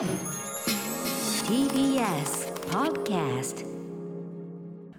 TBS Podcast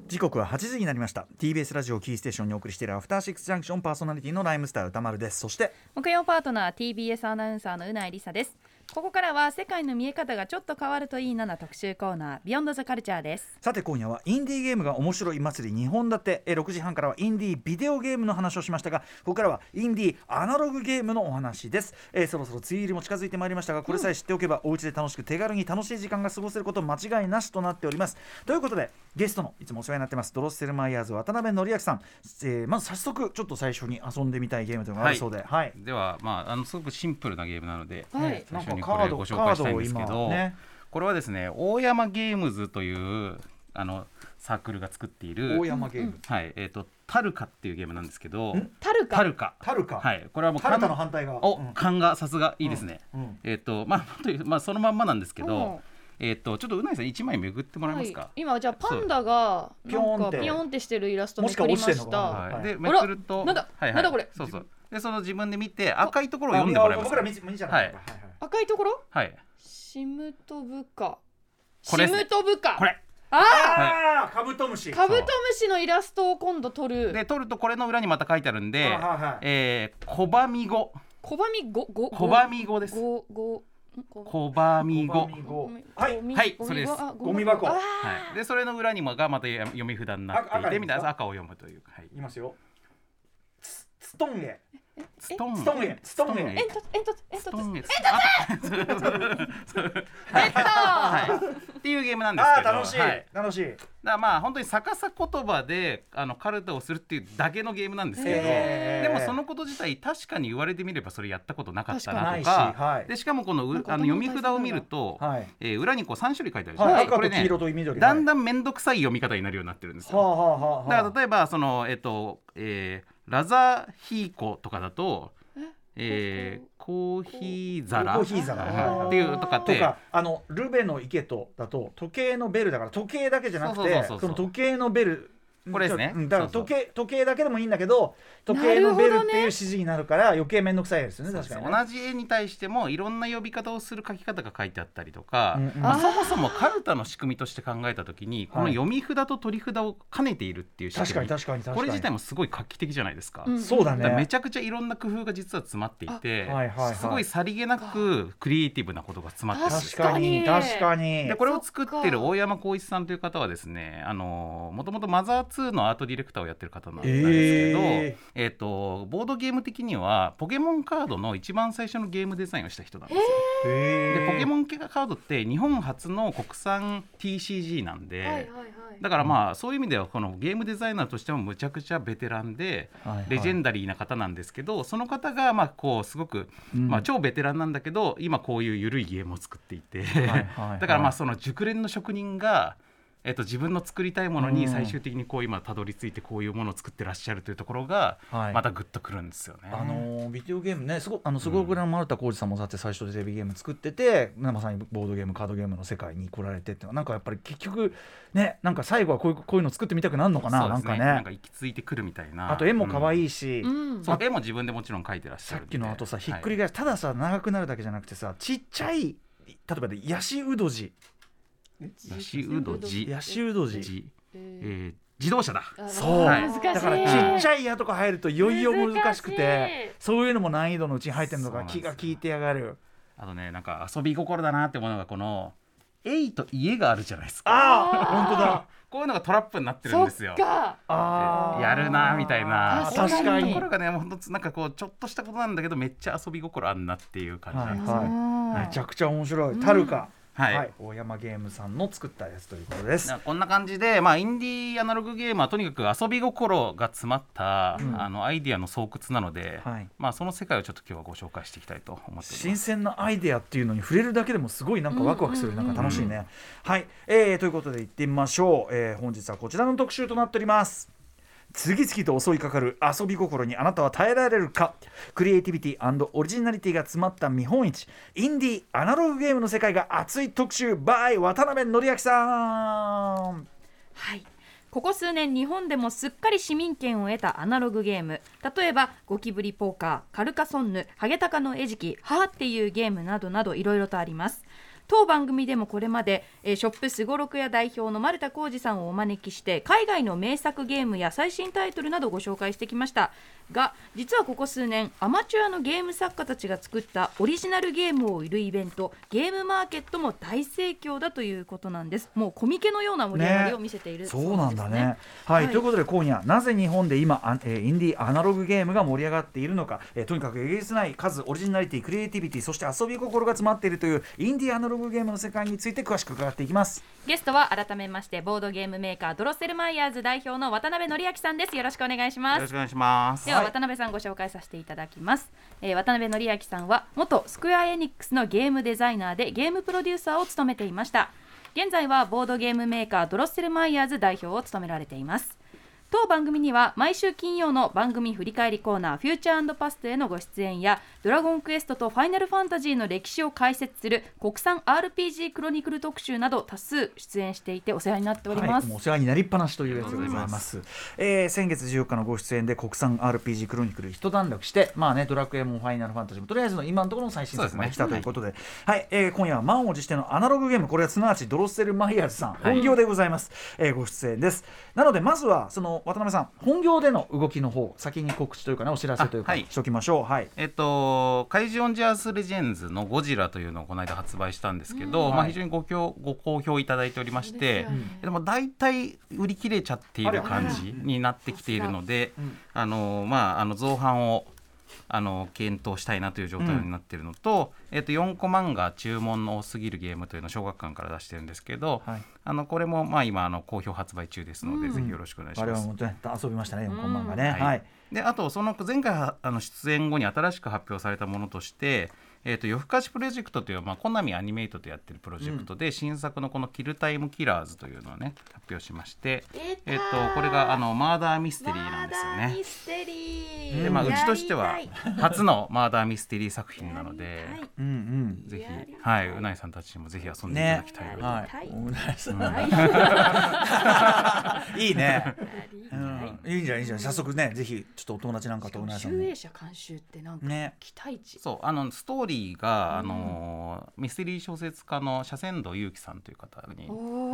時刻は8時になりました。TBS ラジオキーステーションにお送りしているアフターシックスジャンクションパーソナリティのライムスター歌丸です。そして木曜パートナー TBS アナウンサーのうないりさですここからは世界の見え方がちょっと変わるといいなな特集コーナービヨンドザカルチャーです。さて今夜はインディーゲームが面白い祭り2本立てえー6時半からはインディービデオゲームの話をしましたがここからはインディーアナログゲームのお話です、えーそろそろ梅雨入りも近づいてまいりましたがこれさえ知っておけば、お家で楽しく手軽に楽しい時間が過ごせること間違いなしとなっております。ということでゲストのいつもお世話になってますドロッセルマイヤーズ渡辺則明さん、えーまず早速ちょっと最初に遊んでみたいゲームというのがあるそうで、はい。では、まあ、あのすごくシンプルなゲームなので、はい。最初にこれご紹介したいんですけど、ね。これはですね大山ゲームズというあのサークルが作っている大山ゲーム、はいえー、とタルカっていうゲームなんですけどんタルカ？タルカ。タルカ、はいこれはもうタルタの勘反対側。お、うん。勘がさすがいいですね、うんえっ、とまあ本当にまあそのまんまなんですけど、うん。えっ、とちょっとうないさん一枚めぐってもらえますか、はい、今じゃあパンダがピョーンって。なんかピヨンってしてるイラストもめくりましくは落ちてんのしたはい。はい。でめくるとなんだはいはい、なんだこれ？そうそうでその自分で見て赤いところを読んでもらえます僕ら見見ちゃうか。らはい。赤いところ？はい。シムトブカ。これシムトブカ。これ。あああカブトムシ。あカブトムシのイラストを今度撮る。で取るとこれの裏にまた書いてあるんで、はいはいはい。えー、コバミ語小バミゴ？ゴコバミ語です。ゴゴん？ゴ。コバミ語はい。はいそれです。あゴミ箱。はい、でそれの裏にもがまた読み札になってい赤てみたいな赤赤を読むという、はい、いますよトンゲストンストンゲストンゲ煙突煙突煙突ストンゲえっていうゲームなんですけど楽しいはい、楽しいだまあ本当に逆さ言葉であのカルタをするっていうだけのゲームなんですけど、でもそのこと自体確かに言われてみればそれやったことなかったなとかしはいでしかもこのうあの読み札を見ると、はいえー裏にこう3種類書いてあるじゃないはいですか、これね赤と黄色と緑だんだだん面倒くさい読み方になるようになってるんですよ。はあはあはあはあだから例えばそのえっと、えーラザヒーコとかだと、えーコーヒー皿コーヒー皿。はいっていうとかってとかあのルベの池とだと時計のベルだから時計だけじゃなくてその時計のベルこれですね。うんだからそう時計時計だけでもいいんだけど時計のベルっていう指示になるから余計面倒くさいですよね確かにね。同じ絵に対してもいろんな呼び方をする書き方が書いてあったりとか、うんうん。まあ、そもそもカルタの仕組みとして考えた時に このはい読み札と取り札を兼ねているっていう仕組み。確かに確かに確かに。これ自体もすごい画期的じゃないですか。うんそうだだからめねちゃくちゃいろんな工夫が実は詰まっていて、はいはいはいすごいさりげなくクリエイティブなことが詰まってる確かに確かに。でこれを作ってる大山浩一さんという方はですねあのもともとマザー2のアートディレクターをやってる方なんですけど、ええーとボードゲーム的にはポケモンカードの一番最初のゲームデザインをした人なんですよ。へでポケンモンカードって日本初の国産 TCG なんで、はいはいはい。だからまあそういう意味ではこのゲームデザイナーとしてもむちゃくちゃベテランでレジェンダリーな方なんですけどその方がまあこうすごくまあ超ベテランなんだけど今こういう緩いゲームを作っていて。はい。だからまあその熟練の職人がえっと自分の作りたいものに最終的にこう今たどり着いてこういうものを作ってらっしゃるというところがはい。またグッとくるんですよね。あのービデオゲームねすごあのすごく丸田浩二さんもだって最初でテレビゲーム作っててまさにボードゲームカードゲームの世界に来られてっていうのはなんかやっぱり結局ねなんか最後はこういうこういうの作ってみたくなるのかな、そうですなんかね。なんか行き着いてくるみたいな。あと絵も可い、愛いし、うん。そう絵も自分でもちろん描いてらっしゃさっるんできのあとさひっくりはい返し、たださ長くなるだけじゃなくてさちっちゃい例えばでヤシウドジヤシウドジヤシウドジジええー自動車だ。ーそう、はい難しい。だからちっちゃい矢とか入るといよいよ難しくてそういうのも難易度のうちに入ってるのが気が利いてやがる。あとねなんか遊び心だなって思うのがこの「エイと家があるじゃないですか。ああ本当だ。こういうのがトラップになってるんですよ。か。あー。やるなみたいな。確かそういうとにころがねもうほんとなんかこうちょっとしたことなんだけどめっちゃ遊び心あんなっていう感じなんです。よ、はいはい。めちゃくちゃ面白い。タルカ、はい。大山ゲームさんの作ったやつということです。なこんな感じで、まあ、インディーアナログゲームはとにかく遊び心が詰まった、うん。あのアイディアの巣窟なので、はい。まあ、その世界をちょっと今日はご紹介していきたいと思ってます。鮮なアイデアっていうのに触れるだけでもすごいなんかワクワクする、うんうんうん。なんか楽しいね、はい、えー、ということで行ってみましょう、えー本日はこちらの特集となっております次々と襲いかかる遊び心にあなたは耐えられるか？クリエイティビティオリジナリティが詰まった見本市。インディーアナログゲームの世界が熱い特集。By 渡辺則明さん。はい。ここ数年日本でもすっかり市民権を得たアナログゲーム例えばゴキブリポーカーカルカソンヌハゲタカの餌食ハーっていうゲームなどなどいろいろとあります。当番組でもこれまで、えーショップすごろくや代表の丸田浩二さんをお招きして海外の名作ゲームや最新タイトルなどをご紹介してきました。が実はここ数年アマチュアのゲーム作家たちが作ったオリジナルゲームを売るイベントゲームマーケットも大盛況だということなんです。もうコミケのような盛り上がりを見せているそうなんだね。すはい、はい。ということで今夜なぜ日本で今あ、えーインディーアナログゲームが盛り上がっているのか、えーとにかくえげつない数オリジナリティクリエイティビティそして遊び心が詰まっているというインディーアナログゲームの世界について詳しく伺っていきます。ゲストは改めましてボードゲームメーカードロッセルマイヤーズ代表の渡辺則明さんです。よろしくお願いします。よろしくお願いします。では渡辺さんご紹介させていただきます、えー渡辺則明さんは元スクエアエニックスのゲームデザイナーでゲームプロデューサーを務めていました。現在はボードゲームメーカードロッセルマイヤーズ代表を務められています当番組には毎週金曜の番組振り返りコーナーフューチャーパストへのご出演やドラゴンクエストとファイナルファンタジーの歴史を解説する国産 RPG クロニクル特集など多数出演していてお世話になっております、はい、お世話になりっぱなしというやつでございます。えー先月14日のご出演で国産 RPG クロニクル一段落して、まあね、ドラクエもファイナルファンタジーもとりあえずの今のところの最新作まで来たということで、はい、えー今夜は満を持してのアナログゲーム、これはすなわちドロッセルマイヤーズさん、本業でございます。えーご出演です。なので、まずはその渡辺さん、本業での動きの方、先に告知というかね、お知らせというか、あはい。しておきましょう。はい。えっと、怪獣オンジャースレジェンズのゴジラというのをこの間発売したんですけど、まあ、はい。非常にご評ご好評いただいておりまして、でも大体売り切れちゃっている感じになってきているので、うん。あのまあ、あの造反をあの検討したいなという状態になっているのと,、えっと4個漫画注文の多すぎるゲームというのを小学館から出してるんですけど、はいあのこれもまあ今あの好評発売中ですので、ぜひよろしくお願いします。我々もね遊びましたね、4コマがね。はいはい。であとその前回はあの出演後に新しく発表されたものとして「えー、と夜更かしプロジェクト」という、まあ、コナミアニメイトとやってるプロジェクトで、新作のこの「キルタイムキラーズ」というのをね発表しまして、えー、とこれがあのマーダーミステリーなんですよね。ミステリー。でまあ、うちとしては初のマーダーミステリー作品なのでうんうん。ぜひ、はい、うないさんたちにもぜひ遊んでいただきたいなと、ははいい。お願い。いね。うん、い。いんじゃないいいんじゃない早速ねぜひちょっとお友達なんかとお願いします集英社監修ってなんかね。期待値、そうあのストーリーが、あのミステリー小説家の斜仙堂祐樹さんという方に、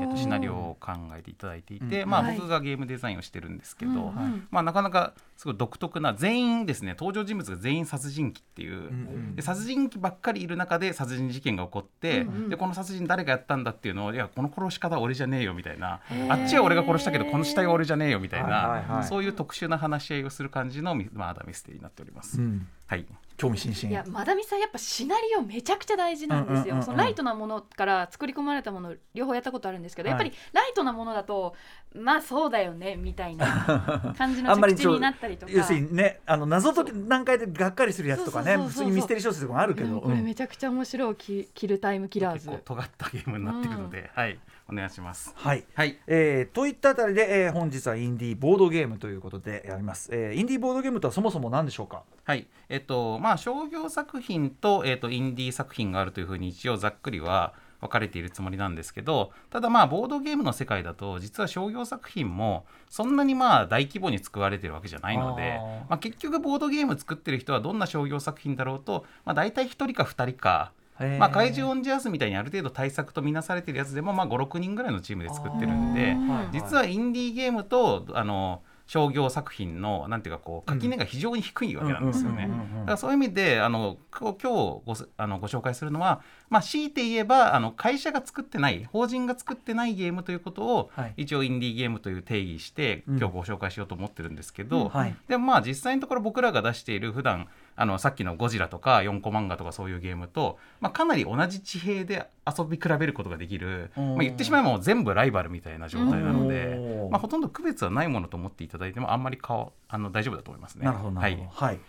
えっとシナリオを考えていただいていて、うん。まあ、はい。僕がゲームデザインをしてるんですけど、まあ、なかなかすごい独特な全員ですね登場人物が全員殺人鬼っていう、んで殺人鬼ばっかりいる中で殺人事件が起こって、でこの殺人誰がやったんだっていうのをいやこの殺し方は俺じゃねえよみたいな。あっちは俺が殺したけどこの死体は俺じゃねえよみたいな、そういう特殊な話し合いをする感じのミマーダーミステリーになっております。うん、はい。興味津々。いやマダミさんやっぱシナリオめちゃくちゃ大事なんですよ、うんうんうんうん。そのライトなものから作り込まれたもの両方やったことあるんですけど、はいやっぱりライトなものだとまあそうだよねみたいな 感じのあんまり着地になったりとか。要するにねあの謎解き段階でがっかりするやつとかね普通にミステリー小説とかもあるけど、これめちゃくちゃ面白いキキルタイムキラーズ。結構尖ったゲームになっているので、はい。お願いします。はい。はい。えーといったあたりで、えー本日はインディーボードゲームということでやります、えーインディーボードゲームとはそもそも何でしょうか？はい。えっとまあ商業作品と,、えっとインディー作品があるというふうに一応ざっくりは分かれているつもりなんですけどただまあボードゲームの世界だと実は商業作品もそんなにまあ大規模に作られてるわけじゃないのでまあ、結局ボードゲーム作ってる人はどんな商業作品だろうと、まあ、大体1人か2人か。まあ、怪獣オンジャースみたいにある程度対策とみなされてるやつでも、まあ、56人ぐらいのチームで作ってるんで実はインディーゲームとあの商業作品のなんていうかこう垣根が非常に低いわけなんですよね。うんうんうんうんうん。だからそういう意味であの今日ごすあのご紹介するのは、まあ、強いて言えばあの会社が作ってない法人が作ってないゲームということを、はい。一応インディーゲームという定義してうん。今日ご紹介しようと思ってるんですけど、はい。でもまあ実際のところ僕らが出している普段あのさっきの「ゴジラ」とか「4コ漫画」とかそういうゲームと、まあ、かなり同じ地平で遊び比べることができる、うん。まあ、言ってしまえば全部ライバルみたいな状態なのでう、んまあ、ほとんど区別はないものと思っていただいてもあんまり顔あの大丈夫だと思いますね。なるほどなるほど。はい。はい、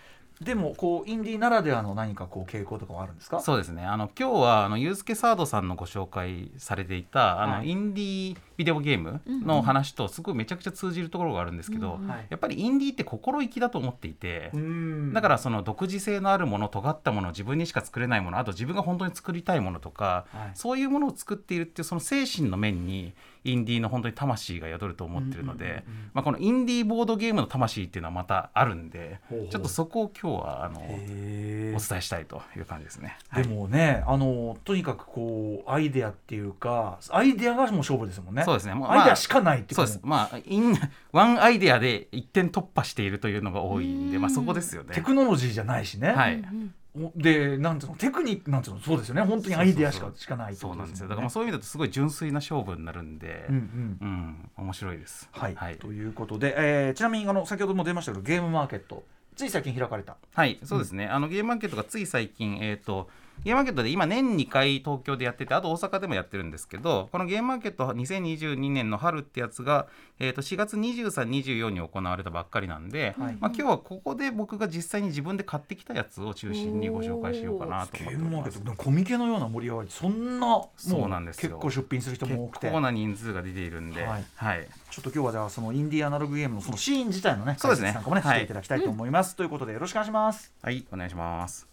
でもこうインディーならではの何かこう傾向とかはあるんですか？そうですね。あの今日はあのユースケサードさんのご紹介されていたあの、はい。インディービデオゲームの話とすごいめちゃくちゃ通じるところがあるんですけど、うんうんはい。やっぱりインディーって心意気だと思っていて。うん。だからその独自性のあるもの尖ったもの自分にしか作れないものあと自分が本当に作りたいものとか、はい。そういうものを作っているっていうその精神の面にインディーの本当に魂が宿ると思ってるので、まあ、このインディーボードゲームの魂っていうのはまたあるんでほうほう。ちょっとそこを今日はあのへお伝えしたいという感じですね。でもね、あのとにかくこうアイデアっていうかアイデアがもう勝負ですもんね。そうですね。もうアイデアしかないっていそうです。まあインワンアイデアで一点突破しているというのが多いんで、まあ、そこですよね。テ。クノロジーじゃないしね。はい。おでなんていうのテクニックなんていうのそうですよね。本当にアイデアしかしかないってそうなんですよ。ねだからまあそういう意味だとすごい純粋な勝負になるんで、うんうん。うん面白いです。はい、はい。ということで、えーちなみにあの先ほども出ましたけどゲームマーケットつい最近開かれた。はい、そうですね、あのゲームマーケットがつい最近、えー、とゲームマーケットで今、年2回東京でやってて、あと大阪でもやってるんですけど、このゲームマーケット2022年の春ってやつが、えー、と4月23、24に行われたばっかりなんで、はい。まあ、今日はここで僕が実際に自分で買ってきたやつを中心にご紹介しようかなとゲ思っております。ームマーケット。でもコミケのような盛り上がりそんなもそうなんですよ。結構出品する人も多くて。結構な人数が出ているんで、はい。はい。ちょっと今日はじゃあそのインディーアナログゲームのそのシーン自体のねそうですね。解説なんかもね、はい。していただきたいと思います、ということでよろしくお願いします。はい、お願いします。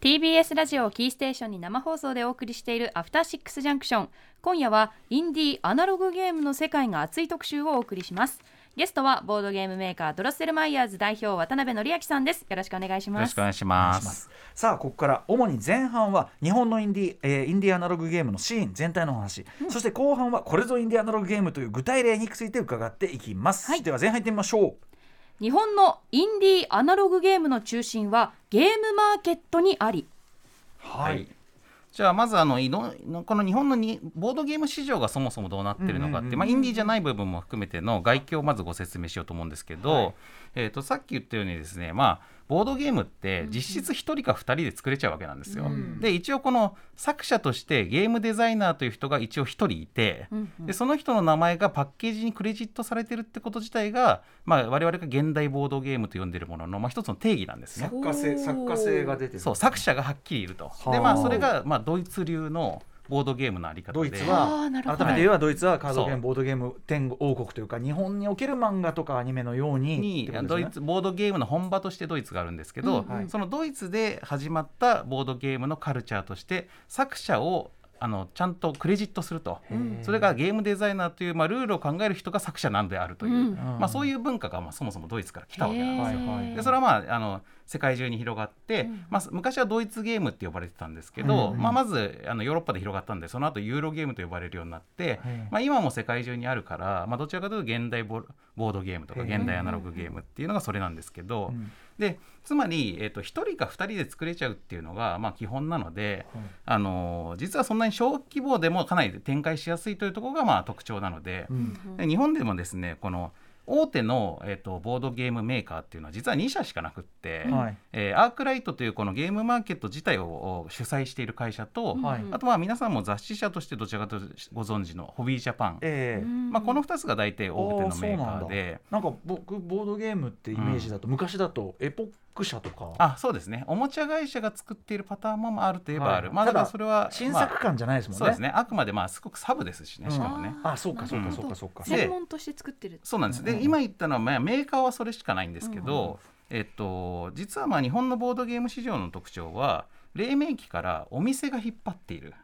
TBS ラジオをキーステーションに生放送でお送りしているアフターシックスジャンクション今夜はインディーアナログゲームの世界が熱い特集をお送りします。ゲストはボードゲームメーカードロッセルマイヤーズ代表渡辺則明さんです。よろしくお願いします。よろしくお願いします。いしますさあここから主に前半は日本のインディー、えーインディーアナログゲームのシーン全体のお話、そして後半はこれぞインディーアナログゲームという具体例について伺っていきます、はい。では前半いってみましょう日本のインディーアナログゲームの中心はゲームマーケットにあり。はい、じゃあまずあのいろこの日本のにボードゲーム市場がそもそもどうなってるのかって、まあ、インディーじゃない部分も含めての概況をまずご説明しようと思うんですけど、はい。えー、とさっき言ったようにですね、まあ、ボードゲームって実質1人か2人で作れちゃうわけなんですよ。うんで一応この作者としてゲームデザイナーという人が一応1人いて、うんうんでその人の名前がパッケージにクレジットされてるってこと自体が、まあ、我々が現代ボードゲームと呼んでるものの、まあ、一つの定義なんですね。作家性作家性が出てるそう作者がはっきりいると。ではあまあそれがまあドイツ流のボードゲームのあり方で。ドイツあは改めて言えばドイツはカードゲームボードゲーム天王国というか日本における漫画とかアニメのようにね。ドイツボードゲームの本場としてドイツがあるんですけど、うんうんそのドイツで始まったボードゲームのカルチャーとして作者をあのちゃんとクレジットすると、うんそれがゲームデザイナーという、まあ、ルールを考える人が作者なんであるという、うん。まあ、そういう文化がまあそもそもドイツから来たわけなんですよ。でそれはまああの世界中に広がって、うん。まあ、昔はドイツゲームって呼ばれてたんですけど、うんまあ、まずあのヨーロッパで広がったんでその後ユーロゲームと呼ばれるようになって、はいまあ、今も世界中にあるから、まあ、どちらかというと現代ボボードゲームとか現代アナログゲームっていうのがそれなんですけど、うんでつまり、えー、と1人か2人で作れちゃうっていうのが、まあ、基本なので、あのー実はそんなに小規模でもかなり展開しやすいというところがまあ特徴なので、うん。で日本でもですねこの大手の、えー、とボードゲームメーカーっていうのは実は2社しかなくって、はい。えーアークライトというこのゲームマーケット自体をお主催してい。る会社と、はいあとは皆さんも雑誌社としてどちらかというとご存知のホビージャパン、ええ。まあ、この2つが大体大手のメーカーで。なんか僕ボードゲームってイメージだと、昔だとエポック社とか。あそうですね。おもちゃ会社が作っているパターンもあるといえばある、はい。まあだからそれはまあ新作感じゃないですもんね、そうですね。あくまでまあすごくサブですしねうんしかもね、あそうかそうかうん。そうかそうか、で専門として作ってるそうなんです。で、うん。今言ったのは、まあ、メーカーはそれしかないんですけど、うんうんえっと、実はまあ日本のボードゲーム市場の特徴は黎明期からお店が引っ張っている。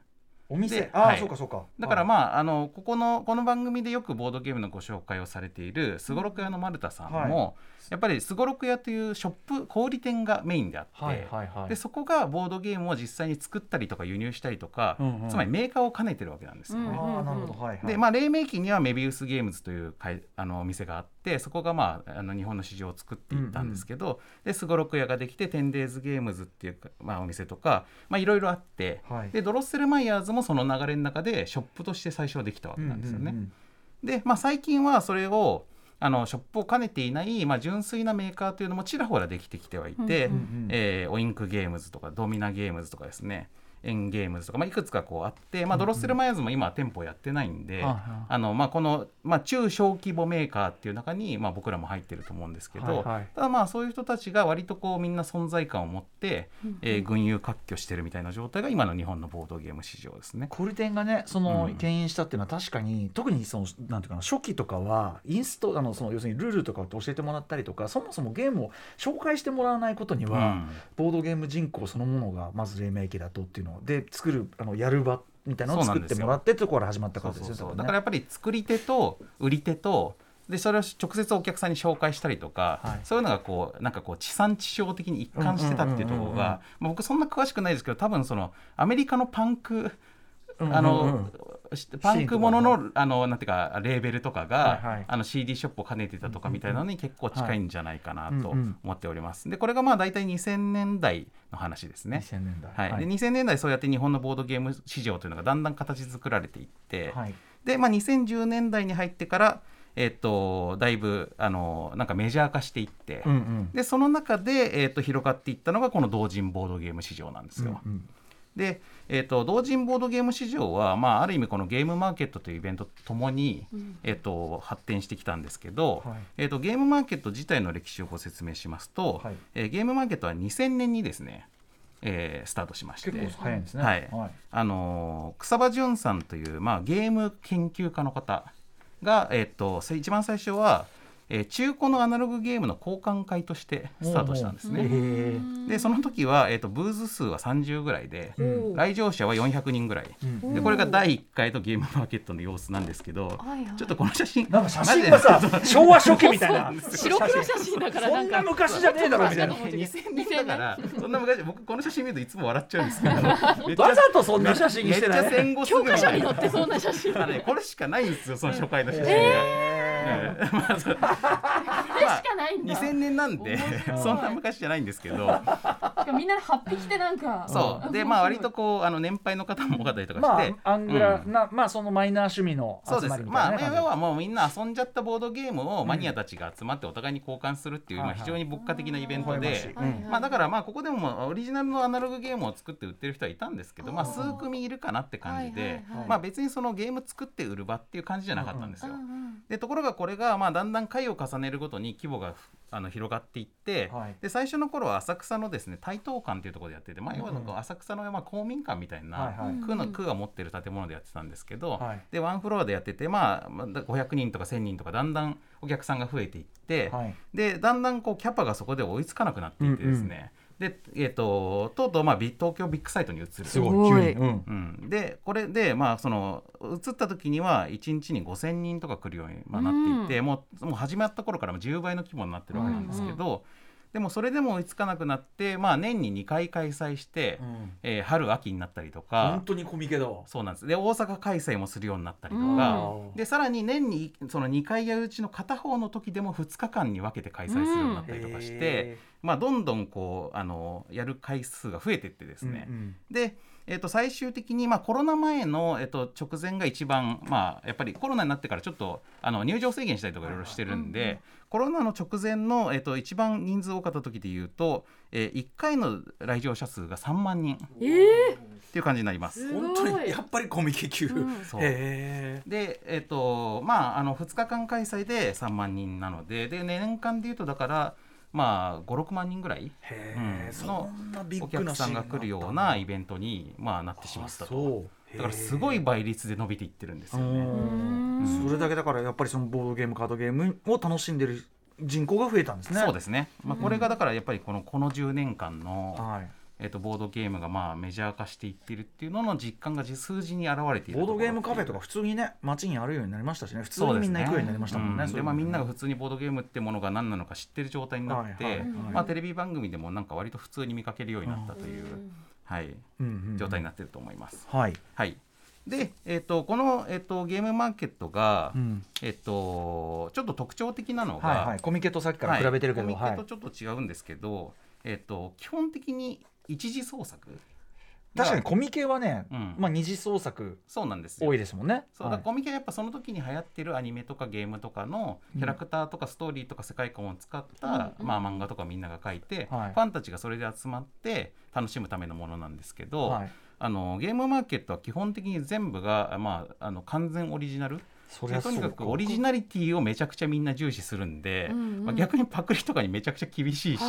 お店？でああ、はい。そうかそうか。だからあまああのここのこの番組でよくボードゲームのご紹介をされているすごろく屋の丸田さんも、やっぱりすごろく屋というショップ小売店がメインであって、はいはいはい。でそこがボードゲームを実際に作ったりとか輸入したりとか、うんうんつまりメーカーを兼ねてるわけなんですよね。うんああなるほど。はいはい。でまあ、黎明期にはメビウスゲームズという会あのお店があってそこが、まあ、あの日本の市場を作っていったんですけどですごろく屋ができてテンデーズゲームズっていうか、まあ、お店とかまあいろいろあって、はい。でドロッセルマイヤーズもその流れの中でショップとして最初はできたわけなんですよね。うんうん。で、まあ、最近はそれをあのショップを兼ねていない、まあ、純粋なメーカーというのもちらほらできてきてはいて、うんうんうんえーオインクゲームズとかドミナゲームズとかですねエンゲームズとか、まあ、いくつかこうあって、まあ、ドロッセルマイヤーズも今は店舗やってないんで、あのまあ、この、まあ、中小規模メーカーっていう中に、まあ、僕らも入ってると思うんですけど、はいはい。ただまあそういう人たちが割とこうみんな存在感を持って、えー群雄割拠してるみたいな状態が今の日本のボードゲーム市場ですね。小売店がねそのうん。牽引したっていうのは確かに、特にそのなんていうかな初期とかはインストあのその要するにルールとかを教えてもらったりとかそもそもゲームを紹介してもらわないことには、うん。ボードゲーム人口そのものがまず黎明期だとっていうのので作るあのやる場みたいなのを作ってもらってってところから始まったからですよだからやっぱり作り手と売り手とでそれを直接お客さんに紹介したりとか、はい。そういうのがこうなんかこう地産地消的に一貫してたっていうところがまあ僕そんな詳しくないですけど多分そのアメリカのパンクあのパンクもののあのなんていうかレーベルとかが、はいはい。あの CD ショップを兼ねてたとかみたいなのに結構近いんじゃないかなと思っております。でこれがまあ大体2000年代の話ですね。2000年代。はい。で2000年代そうやって日本のボードゲーム市場というのがだんだん形作られていって、はい。で、まあ、2010年代に入ってから、えっとだいぶあのなんかメジャー化していって、うんうん。でその中で、えっと広がっていったのがこの同人ボードゲーム市場なんですよ。うんうん。で、えー、と同人ボードゲーム市場は、まあ、ある意味このゲームマーケットというイベントとともに、えー、と発展してきたんですけど、はい。えー、とゲームマーケット自体の歴史をご説明しますと、はい。えーゲームマーケットは2000年にですね、えースタートしまして。結構早いんですね。はい。あのー草場淳さんという、まあ、ゲーム研究家の方が、えー、と一番最初は、えー中古のアナログゲームの交換会としてスタートしたんですね。でその時は、えー、とブーズ数は30ぐらいで、ん。来場者は400人ぐらい、うん。でこれが第1回のゲームマーケットの様子なんですけど、はいはい。ちょっとこの写真なんか写真がさ昭和初期みたいな。白黒写真だからそなんな昔じゃねえだろみたいな。2000年だからそんな昔僕この写真見るといつも笑っちゃうんですけど。わざとそんな写真にしてない。教科書に載ってそうな写真。ねこれしかないんですよその初回の写真が。ええまあそう。まあしかないんだ。2000年なんで そんな昔じゃないんですけどみんな8匹てなんかそう。でまあ割とこうあの年配の方も多かったりとかまして、あアングラうん。なまあそのマイナー趣味のそうです集まりみたまあいなね感じ要はもうみんな遊んじゃったボードゲームをマニアたちが集まってお互いに交換するっていう、まあ、非常に牧歌的なイベントで。しい。はいはい。まあ、だからまあここでもオリジナルのアナログゲームを作って売ってる人はいたんですけど、まあ、数組いるかなって感じで、はいはいはい。まあ、別にそのゲーム作って売る場っていう感じじゃなかったんですよ。うんうんでところがこれがまあだんだん回を重ねるごとに規模があの広がっていって、はい。で最初の頃は浅草のですね台東館っていうところでやってて、まあ、要は浅草のまあ公民館みたいな、はいはい。区の区が持ってる建物でやってたんですけど、はい。でワンフロアでやってて、まあ、まあ500人とか1000人とかだんだんお客さんが増えていって、はい。でだんだんこうキャパがそこで追いつかなくなっていってですね、で、えー、ととうとうまあビ東京ビッグサイトに移る。すすごごい。い急に。うん。うん、でこれでまあその移った時には1日に5,000人とか来るように、まあ、なっていて、もうもう始まった頃からも10倍の規模になってるわけなんですけど、でもそれでも追いつかなくなって、まあ、年に2回開催して、うん。えー春秋になったりと本か当にコミケだわ。そうなんです。で大阪開催もするようになったりとか、うん。でさらに年にその2回やるうちの片方の時でも2日間に分けて開催するようになったりとかして、へまあ、どんどんこうあのやる回数が増えていってですーね、うんうん。で、えー、と最終的に、まあ、コロナ前の、えー、と直前が一番、まあ、やっぱりコロナになってからちょっとあの入場制限したりとかいろいろしてるんで、コロナの直前の、えー、と一番人数多かった時でいうと、えー、1回の来場者数が3万人っえー！ていう感じになります。本当にやっぱりコミケ級うん。そう。へで、えっとまあ、あの2日間開催で3万人なのでで年間でいうとだから、まあ、56万人ぐらい。えうん。へえそんなビッお客さんが来るようなイベントに、まあ、なってしまったと。だからすごい倍率で伸びていってるんですよね。うん。それだけだからやっぱりそのボードゲームカードゲームを楽しんでる人口が増えたんですね。そうですね、まあ、これがだからやっぱりこのこの10年間の、はいえっとボードゲームがまあメジャー化していってるっていうのの実感が実数字に現れているボードゲームカフェとかか普通にね街にあるようになりましたしね。普通にみんな行くようになりましたもんねでまあ、みんなが普通にボードゲームってものが何なのか知ってる状態になって、はいはいはい。まあ、テレビ番組でもなんか割と普通に見かけるようになったという、はい、状態になってると思います。はい。はい。で、えっとこの、えっとゲームマーケットが、うん。えっとちょっと特徴的なのが、はいはい。コミケとさっきから比べてるけどはい。はい。コミケとちょっと違うんですけど、えっと基本的に一次創作確かにコミケはねうん。まあ二次創作そうなんですよ。多いですもんね。そうだコミケはやっぱその時に流行ってるアニメとかゲームとかのキャラクターとかストーリーとか世界観を使った、まあ、漫画とかみんなが描いて、はい。ファンたちがそれで集まって楽しむためのものなんですけど、はい。あのゲームマーケットは基本的に全部が、まあ、あの完全オリジナルとにかくオリジナリティをめちゃくちゃみんな重視するんで、うんうん。まあ、逆にパクリとかにめちゃくちゃ厳しいし。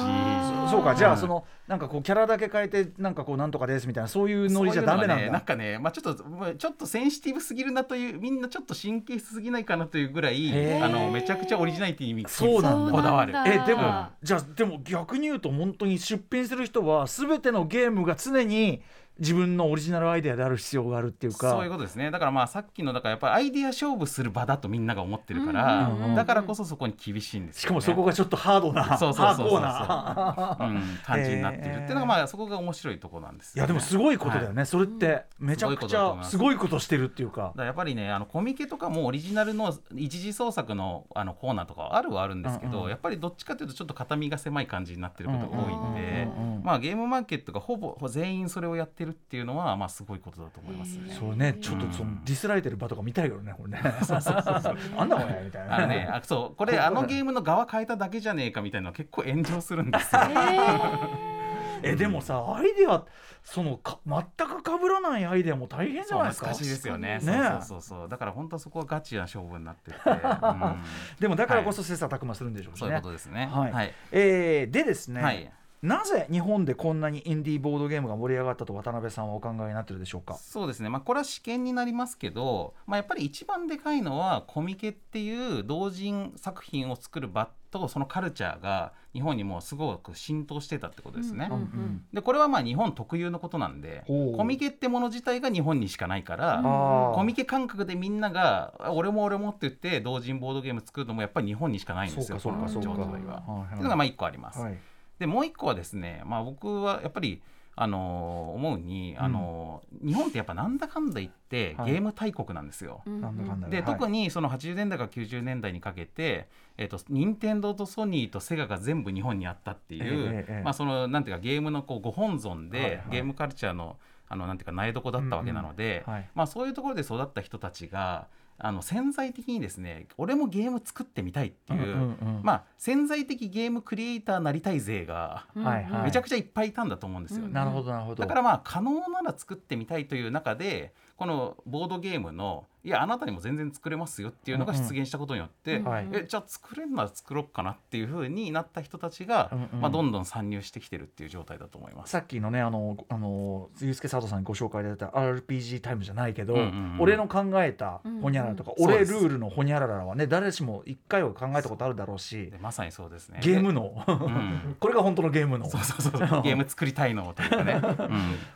そうか。じゃうんあそのなんかこうキャラだけ変えてなんかこうなんとかですみたいなそういうノリじゃダメなんそういうのがね、なんだかね、まあ、ちょっとまあちょっとセンシティブすぎるなというみんなちょっと神経質すぎないかなというぐらいあのめちゃくちゃオリジナリティにそうなんだ。こだわる。えでもあじゃあでも逆に言うと本当に出品する人は全てのゲームが常に自分のオリジナルアイデアである必要があるっていうか。そういうことですね。だからまあさっきのだからやっぱりアイデア勝負する場だとみんなが思ってるから、うんうんうん。だからこそそこに厳しいんですよ、ね、しかもそこがちょっとハードなそうそうそうそう。ハードな。うん、感じになっているっていうのがまあそこが面白いところなんですよ、ね、いやでもすごいことだよね、それってめちゃくちゃすす。ごいことしてるっていうか。やっぱりねあのコミケとかもオリジナルの一次創作のあのコーナーとかはあるはあるんですけど、うんうんやっぱりどっちかというとちょっと肩身が狭い感じになってることが多いんで、うんうんうんまあ、ゲームマーケットがほぼ全員それをやってるっていうのはまあすごいことだと思いますね。そうね。ちょっとそのディスられてる場とか見たいよねこれね。あんなもんやみたいなあのね、あそう。これあのゲームの側変えただけじゃねえかみたいな結構炎上するんですよ。えでもさアイデアそのか全く被らないアイデアも大変じゃないですか？難しいですよね。ね。そうそうそう。だから本当はそこはガチな勝負になってて、うん。でもだからこそ切磋琢磨するんでしょうしね。そういうことですね。はい。はい。えーでですね、はいなぜ日本でこんなにインディーボードゲームが盛り上がったと渡辺さんはお考えになってるでしょうか？そうですね、まあ、これは試験になりますけど、まあ、やっぱり一番でかいのはコミケっていう同人作品を作る場とそのカルチャーが日本にもうすごく浸透してたってことですね。うんうんでこれはまあ日本特有のことなんでコミケってもの自体が日本にしかないから、コミケ感覚でみんながあ俺も俺もって言って同人ボードゲーム作るのもやっぱり日本にしかないんですよそうかそうかそうか。この状態は。はいはい。っていうのがまあ一個あります。はいでもう一個はですね、まあ、僕はやっぱり、あのー思うに、あのー日本ってやっぱなんだかんだ言ってはい。ゲーム大国なんですよ。うん。なんだかんだで、はい。特にその80年代から90年代にかけて、えっと任天堂とソニーとセガが全部日本にあったっていう、まあ、そのなんていうかゲームのこうご本尊で、はいはい。ゲームカルチャーのあのなんていうか苗床だったわけなので、うん。うん。はい。まあ、そういうところで育った人たちがあの潜在的にですね俺もゲーム作ってみたいっていう、まあ、潜在的ゲームクリエイターなりたい勢がめちゃくちゃいっぱいいたんだと思うんですよね。なるほどなるほど。だからまあ可能なら作ってみたいという中でこのボードゲームのいやあなたにも全然作れますよっていうのが出現したことによって、うんうん。はい。えじゃあ作れるなら作ろうかなっていうふうになった人たちが、うんうん。まあ、どんどん参入してきてるっていう状態だと思います。さっきのねあのあのユースケ佐藤さんにご紹介いただいた RPG タイムじゃないけど、うんうんうん。俺の考えたホニャララとか、うんうん俺ルールのホニャララはね誰しも一回は考えたことあるだろうしでまさにそうですね。ゲームの、ん。これが本当のゲームの。そうそうそう ゲーム作りたいのというかね。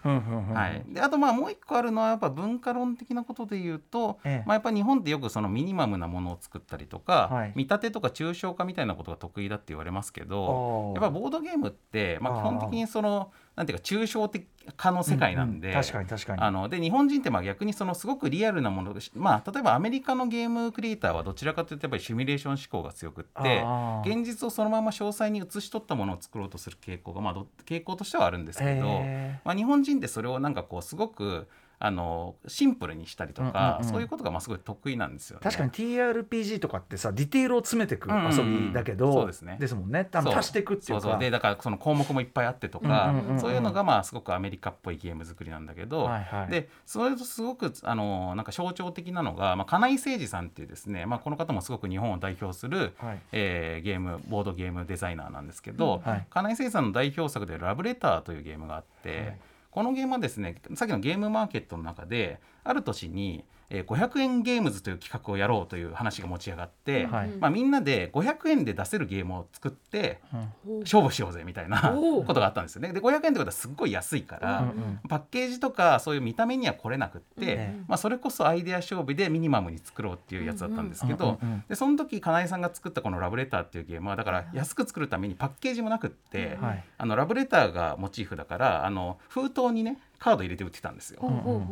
うん。はい、であとまあもう一個あるのはやっぱ文化論的なことで言うと、ええ。まあ、やっぱ日本ってよくそのミニマムなものを作ったりとか、はい。見立てとか抽象化みたいなことが得意だって言われますけどやっぱボードゲームって、まあ、基本的にそのなんていうか抽象的化の世界なんで、うう確かに確かに。あので日本人ってまあ逆にそのすごくリアルなものまあ例えばアメリカのゲームクリエイターはどちらかというとやっぱりシミュレーション思考が強くって現実をそのまま詳細に写し取ったものを作ろうとする傾向がまあど傾向としてはあるんですけど、へまあ、日本人ってそれをなんかこうすごくあのシンプルにしたりとか、そういうことがまあすごい得意なんですよね。確かに TRPG とかってさディテールを詰めていく遊びだけど、うんうんうんそうですねもんね。足していくっていうか。そうそう。でだからその項目もいっぱいあってとか、そういうのがまあすごくアメリカっぽいゲーム作りなんだけど、はいはい。でそれとすごくあのなんか象徴的なのが、まあ、金井誠司さんっていうですね、まあ、この方もすごく日本を代表する、はい。えーゲームボードゲームデザイナーなんですけど、うん。はい。金井誠司さんの代表作で「ラブレター」というゲームがあって、はいこのゲームはですねさっきのゲームマーケットの中である年に、えー500円ゲームズという企画をやろうという話が持ち上がって、はい。まあ、みんなで500円で出せるゲームを作ってうん。勝負しようぜみたいな ことがあったんですよね。で500円ってことはすっごい安いから、うんうん。パッケージとかそういう見た目には来れなくって、えまあ、それこそアイデア勝負でミニマムに作ろうっていうやつだったんですけど、うんうんうんでその時金井さんが作ったこの「ラブレター」っていうゲームはだから安く作るためにパッケージもなくって、はい。あのラブレターがモチーフだからあの封筒にねカード入れて売ってたんですよ。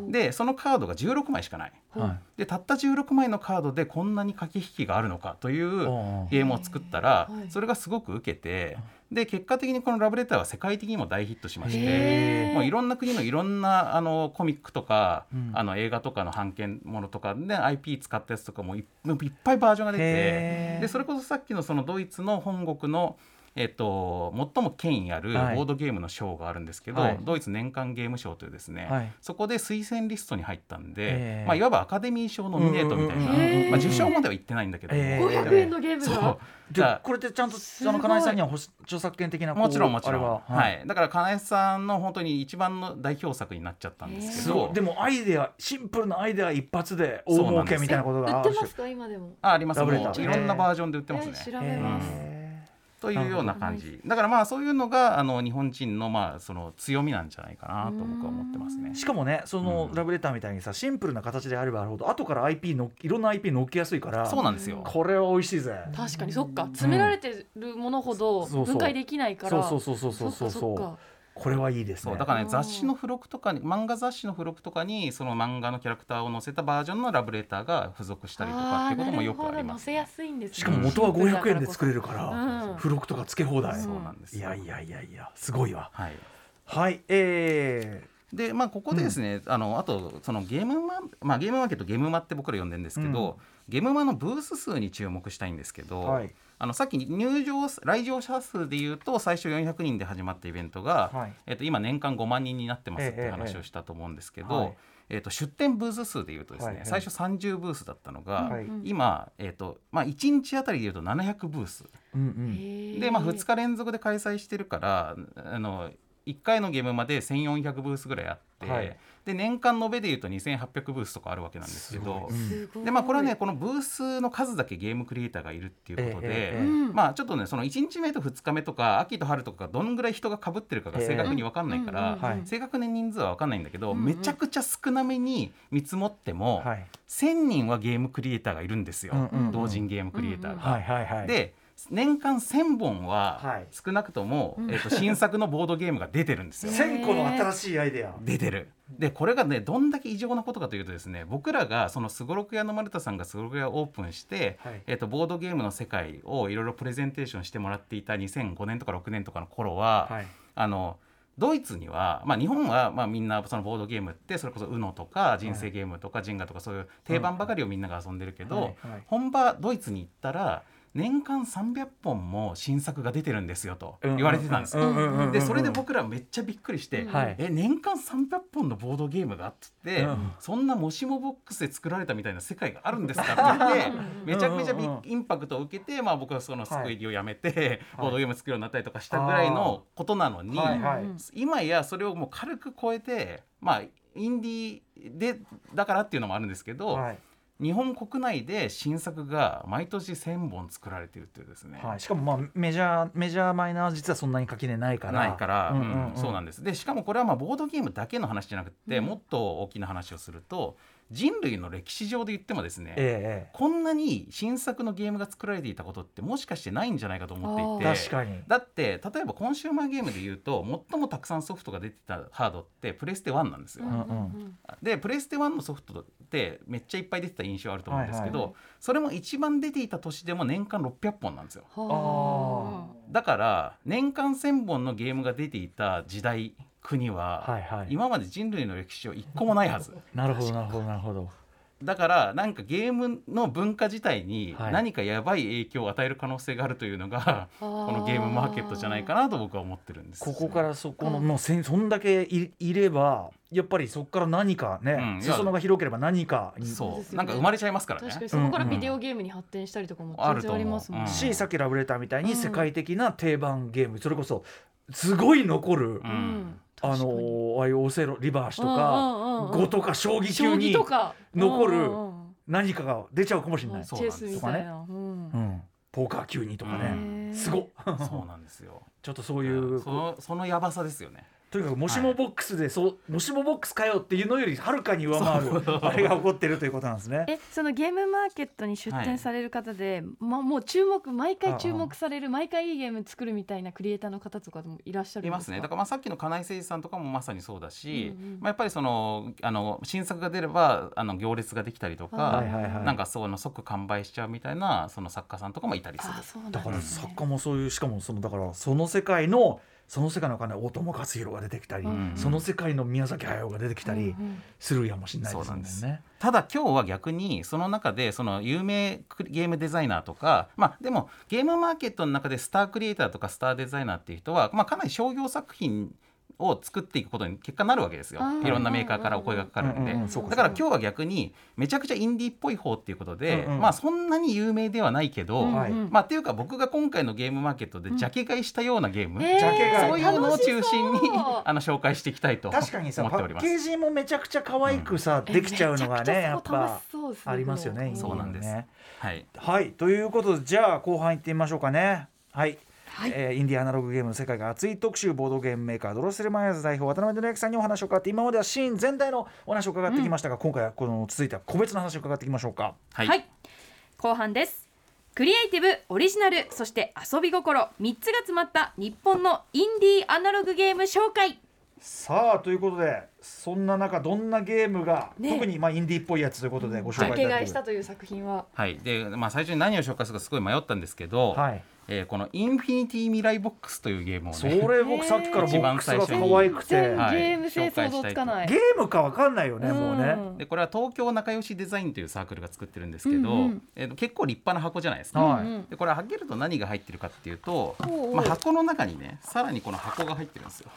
でそのカードが16枚しかない。はい。でたった16枚のカードでこんなに駆け引きがあるのかというゲームを作ったらはい。それがすごく受けてで結果的にこの「ラブレター」は世界的にも大ヒットしましてもういろんな国のいろんなあのコミックとか、うん。あの映画とかの版権ものとかで IP 使ったやつとかもいいっぱいバージョンが出てでそれこそさっきのそのドイツの本国のえっと、最も権威あるボはい。ードゲームの賞があるんですけど、はい。ドイツ年間ゲーム賞というですね、はい。そこで推薦リストに入ったんで、まあ、いわばアカデミー賞ノミネートみたいな、まあ、受賞までは言ってないんだけども、へー500円のゲームが？じゃこれってちゃんとすごいあの金井さんにはほし著作権的なもちろんもちろん。あれは？はい、だから金井さんの本当に一番の代表作になっちゃったんですけすどごい。でもアイデアシンプルなアイデア一発で大儲けみたいなことが。売ってますか？今でも。ああります。いろんなバージョンで売ってますね。え調べます。へというような感じだからまあそういうのがあの日本人のまあその強みなんじゃないかなと僕は思ってますね。しかもねそのうん。ラブレターみたいにさシンプルな形であればあるほど後から IP のいろんな IP 乗っけやすいからそうなんですよ。これは美味しいぜ。確かにそっか。詰められてるものほど分解できないから。そうそうそうそうそうそう。そっかそっかこれはいいですね。そうだからねうん雑誌の付録とかに漫画雑誌の付録とかにその漫画のキャラクターを載せたバージョンのラブレターが付属したりとかっていうこともよくあります、載せやすいんですね。しかも元は500円で作れるから、うん。付録とか付け放題、そうなんですよ。いやいやいやいやすごいわ。はい。はいえでまあここでですね、あのあとそのゲームマまあゲームマーケットゲームマって僕ら呼んでるんですけど、ゲームマのブース数に注目したいんですけど、はいあのさっき入場来場者数でいうと最初400人で始まったイベントが、はい。えっと今年間5万人になってますって話をしたと思うんですけど、はい。えっと出店ブース数でいうとですね、はいはい。最初30ブースだったのが、はい。今、えっとまあ、1日あたりでいうと700ブース。ーうんうん。で、まあ、2日連続で開催してるからあの1回のゲームまで1400ブースぐらいあって、はい。で年間延べでいうと2800ブースとかあるわけなんですけどで、まあ、これはねこのブースの数だけゲームクリエイターがいるっていうことで。ええええ。うん。まあちょっとねその1日目と2日目とか秋と春とかどんぐらい人がかぶってるかが正確に分かんないから、うんはい。正確な人数は分かんないんだけど、うんうん。めちゃくちゃ少なめに見積もっても、はい1,000人はゲームクリエイターがいるんですよ、うんうんうん。同人ゲームクリエイターが。はいはいはい。で年間1,000本ははい。少なくとも、えっと新作のボードゲームが出てるんですよ。1000個の新しいアイデア。出てる。でこれがねどんだけ異常なことかというとですね僕らがそのすごろく屋の丸田さんがすごろく屋をオープンして、はい。えっとボードゲームの世界をいろいろプレゼンテーションしてもらっていた2005年とか6年とかの頃は、はい。あのドイツには、まあ、日本はまあみんなそのボードゲームってそれこそ UNO とか人生ゲームとかジンガとかそういう定番ばかりをみんなが遊んでるけど、はい。はい。本場ドイツに行ったら年間300本も新作が出てるんですよと言われてたんです。でそれで僕らめっちゃびっくりして、はい。え年間300本のボードゲームがっつって、うん。そんなもしもボックスで作られたみたいな世界があるんですかって言ってめちゃくちゃインパクトを受けて、まあ、僕はそのスク入りをやめて、はい。ボードゲーム作るようになったりとかしたぐらいのことなのに、はいはい。今やそれをもう軽く超えてまあインディーでだからっていうのもあるんですけど、はい日本国内で新作が毎年1,000本作られてるっていうですね。はい、しかもまあメジャーメジャーマイナー実はそんなに垣根ないから。ないから、うんうん。うんうん。そうなんです。でしかもこれはまあボードゲームだけの話じゃなくて、もっと大きな話をすると人類の歴史上で言ってもですね、ええこんなに新作のゲームが作られていたことってもしかしてないんじゃないかと思っていて確かに。だって例えばコンシューマーゲームで言うと最もたくさんソフトが出てたハードってプレステ1なんですよ。うんうん。でプレステ1のソフトってめっちゃいっぱい出てた印象あると思うんですけど、はいそれも一番出ていた年でも年間600本なんですよ。はだから年間1,000本のゲームが出ていた時代国は、今まで人類の歴史上一個もないはず。なるほどなるほどなるほど。だからなんかゲームの文化自体にはい。何かやばい影響を与える可能性があるというのが、ここのゲームマーケットじゃないかなと僕は思ってるんです。ここからそこのもうせんそんだけいいればやっぱりそこから何かね、うん裾野が広ければ何かに。そう。ね。なんか生まれちゃいますからね。確かにそこからビデオゲームに発展したりとかも全然ありますもんあると思ううん。しさっきラブレターみたいに世界的な定番ゲームそれこそすごい残る、ううんんあのああいうオセロリバーシとうんか碁とか将棋将級に残る何かが出ちゃうかもしれない、そうチェスみたいな、うんうん、ポーカー級にとかうね、んすごっ。そうなんですよ。ちょっとそういう、そのそのやばさですよね。とにかくもしもボックスで、そうもしもボックスかよっていうのよりはるかに上回るあれが起こってるということなんですね。えそのゲームマーケットに出展される方で、ま、もう注目毎回注目される毎回いいゲーム作るみたいなクリエイターの方とかでもいらっしゃるいますね。だからまあさっきの金井誠司さんとかもまさにそうだし、うんうんまあやっぱりそのあの新作が出ればあの行列ができたりとか、はいはいはい。なんかその即完売しちゃうみたいなその作家さんとかもいたりする。あそうなんだから作家もそういうしかもそのだからその世界のその世界の中で大友克洋が出てきたり、うんその世界の宮崎駿が出てきたりうんするやもしれないですもんそうなんね。ただ今日は逆にその中でその有名ゲームデザイナーとかまあでもゲームマーケットの中でスタークリエイターとかスターデザイナーっていう人は、まあ、かなり商業作品を作っていくことに結果なるわけですよいろんなメーカーからお声がかかるんでだから今日は逆にめちゃくちゃインディーっぽい方っていうことで、うんうんまあそんなに有名ではないけど、うんはいうんまあっていうか僕が今回のゲームマーケットでジャケ買いしたようなゲーム、えージャケ買いそういうのを中心にあの紹介していきたいと思確かにさパッっております。ケージもめちゃくちゃ可愛くさ、えできちゃうのがねやっぱありますよね。そうなんですねはいはいということでじゃあ後半行ってみましょうかねはいはい。えーインディアナログゲームの世界が熱い特集ボードゲームメーカードロッセルマイヤーズ代表渡辺典明さんにお話を伺って今まではシーン全体のお話を伺ってきましたが、今回はこの続いては個別の話を伺っていきましょうか。はい、はい、後半です。クリエイティブオリジナルそして遊び心。3つが詰まった日本のインディーアナログゲーム紹介。さあということでそんな中どんなゲームが、ね特にまあインディーっぽいやつということでご紹介い竹ただける買いしたという作品ははい、で、まあ、最初に何を紹介するかすごい迷ったんですけど、はい、えーこの「インフィニティ未来ボックス」というゲームをそねれ僕さっきからボックスが可愛くて。はいゲーム性想像つかない。ゲームかわかんないよねもうね。んでこれは東京仲良しデザインというサークルが作ってるんですけど、うんうん。えーと結構立派な箱じゃないですか。はい。うんでこれ開けると何が入ってるかっていうと、おうおう。まあ、箱の中にねさらにこの箱が入ってるんですよ。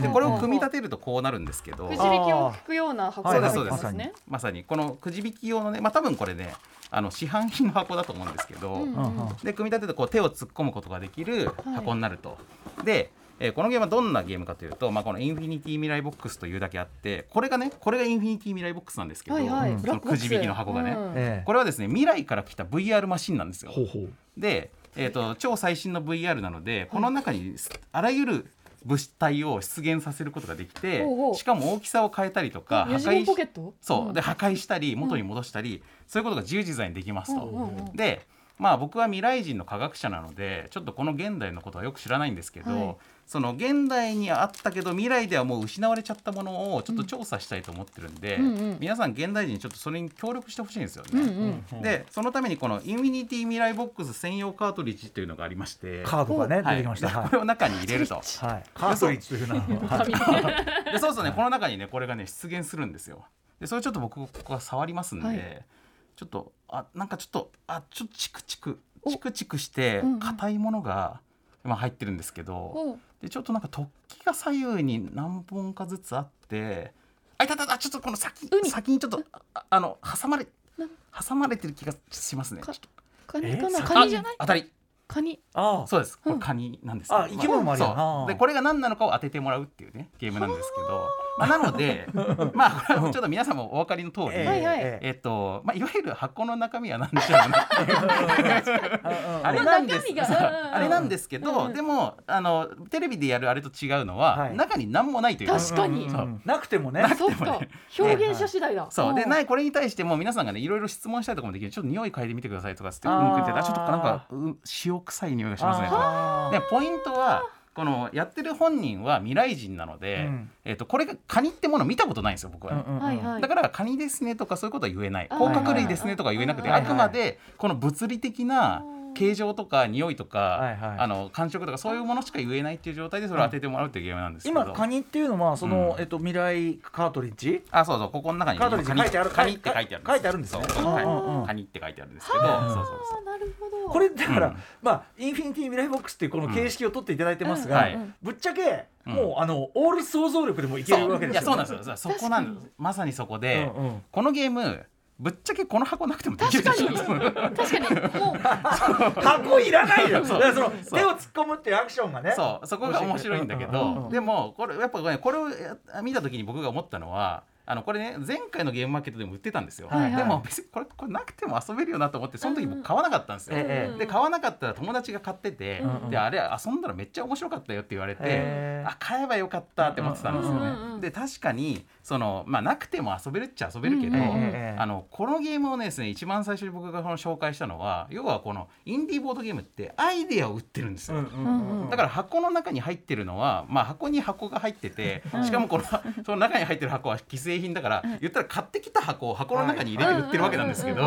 でこれを組み立てるとこうなるんですけど、くじ引きを引くような箱が入ってますね。まさにこのくじ引き用のね、まあ、多分これねあの市販品の箱だと思うんですけど、うんうんうん。で組み立ててこう手を突っ込むことができる箱になると。でえーこのゲームはどんなゲームかというと、まあ、このインフィニティ未来ボックスというだけあってこれがねこれがインフィニティ未来ボックスなんですけど、はいはい。うん。ブラックボックス。くじ引きの箱がね。うん。ええ。これはですね未来から来た VR マシンなんですよ。ほうほう。で、えー、と超最新の VR なのでこの中にあらゆる物体を出現させることができてしかも大きさを変えたりとか四次元ポケしット？そう。で破壊したり元に戻したり、そういうことが自由自在にできますと。でまあ僕は未来人の科学者なのでちょっとこの現代のことはよく知らないんですけど、はいその現代にあったけど未来ではもう失われちゃったものをちょっと調査したいと思ってるんで、うんうん皆さん現代人にちょっとそれに協力してほしいんですよね。うんうん。でそのためにこのインフィニティ未来ボックス専用カートリッジというのがありまして、カードがねはい出てきました。これを中に入れると。い。はい。カートリッジという名の。はいでそう するとねこの中にねこれがね出現するんですよ。でそれちょっと僕ここは触りますんで、はいちょっとあなんかちょっとあちょっとチクチクおチクチクしてうんうん硬いものが今入ってるんですけど、でちょっとなんか突起が左右に何本かずつあってあいたいたいたちょっとこの先海。先にちょっとああの挟まれな？挟まれてる気がしますね。カニかなえカニじゃない？あ当たり。カニ。ああ。そうです。これうんカニなんですあ生き物もあるでこれが何なのかを当ててもらうっていうねゲームなんですけど、まあ、なので まあこれはちょっと皆さんもお分かりの通り、えっとまあいわゆる箱の中身は何でしょうね。あれなんです。あれなんですけど、うんでもあのテレビでやるあれと違うのは、はい。中に何もないという。確かに。うんうんうん。なくてもね。そっか。表現者次第だ。そう。でん。ないこれに対しても皆さんがねいろいろ質問したりとかもできる。ちょっと匂い嗅いでみてくださいとかつってうんちょっとなんかうん塩臭い匂いがしますね。でポイントはこのやってる本人は未来人なので、うん。えっとこれがカニってもの見たことないんですよ僕は、うんうんうんはいはい。だからカニですねとかそういうことは言えない。甲殻類ですねとか言えなくてはいはいあくまでこの物理的な形状とか匂いとか、はいはい。あの感触とかそういうものしか言えないっていう状態でそれを当ててもらうっていうゲームなんですけど、今カニっていうのはその、うん。えっと未来カートリッジ？あそうそうここの中にカートリッジ。書いてある。カニって書いてある。書いてあるんですね。そううんはい。うんうんカニって書いてあるんですけどそうそうそう。あなるほど。これだから、うん。まあインフィニティ未来ボックスっていうこの形式を取っていただいてますが、うん。はい。ぶっちゃけ、うん。もうあのオール想像力でもいけるわけですよ、いやそうなんですよ。そこなんです。まさにそこで、うんうん。このゲームぶっちゃけこの箱なくてもできるでしょ確かに。もう。箱いらないよ。その手を突っ込むっていうアクションがね。そう。そこが面白いんだけうんうんうん。どでもこれやっぱねこれをや見た時に僕が思ったのはあのこれね前回のゲームマーケットでも売ってたんですよ、はいはい。でも別にこれこれなくても遊べるよなと思ってその時僕買わなかったんですよ、ええ。で買わなかったら友達が買ってて、うん。うん。であれ遊んだらめっちゃ面白かったよって言われて、へーあ買えばよかったって思ってたんですよね、うんうんうん。で確かにそのまあなくても遊べるっちゃ遊べるけど、うんうんあのこのゲームをねですね一番最初に僕がこの紹介したのは要はこのインディーボードゲームってアイデアを売ってるんですよ、うんうんうんうん。だから箱の中に入ってるのは、まあ、箱に箱が入っててうん。しかもこの その中に入ってる箱は既製品だから言ったら買ってきた箱を箱の中に入れて売ってるわけなんですけど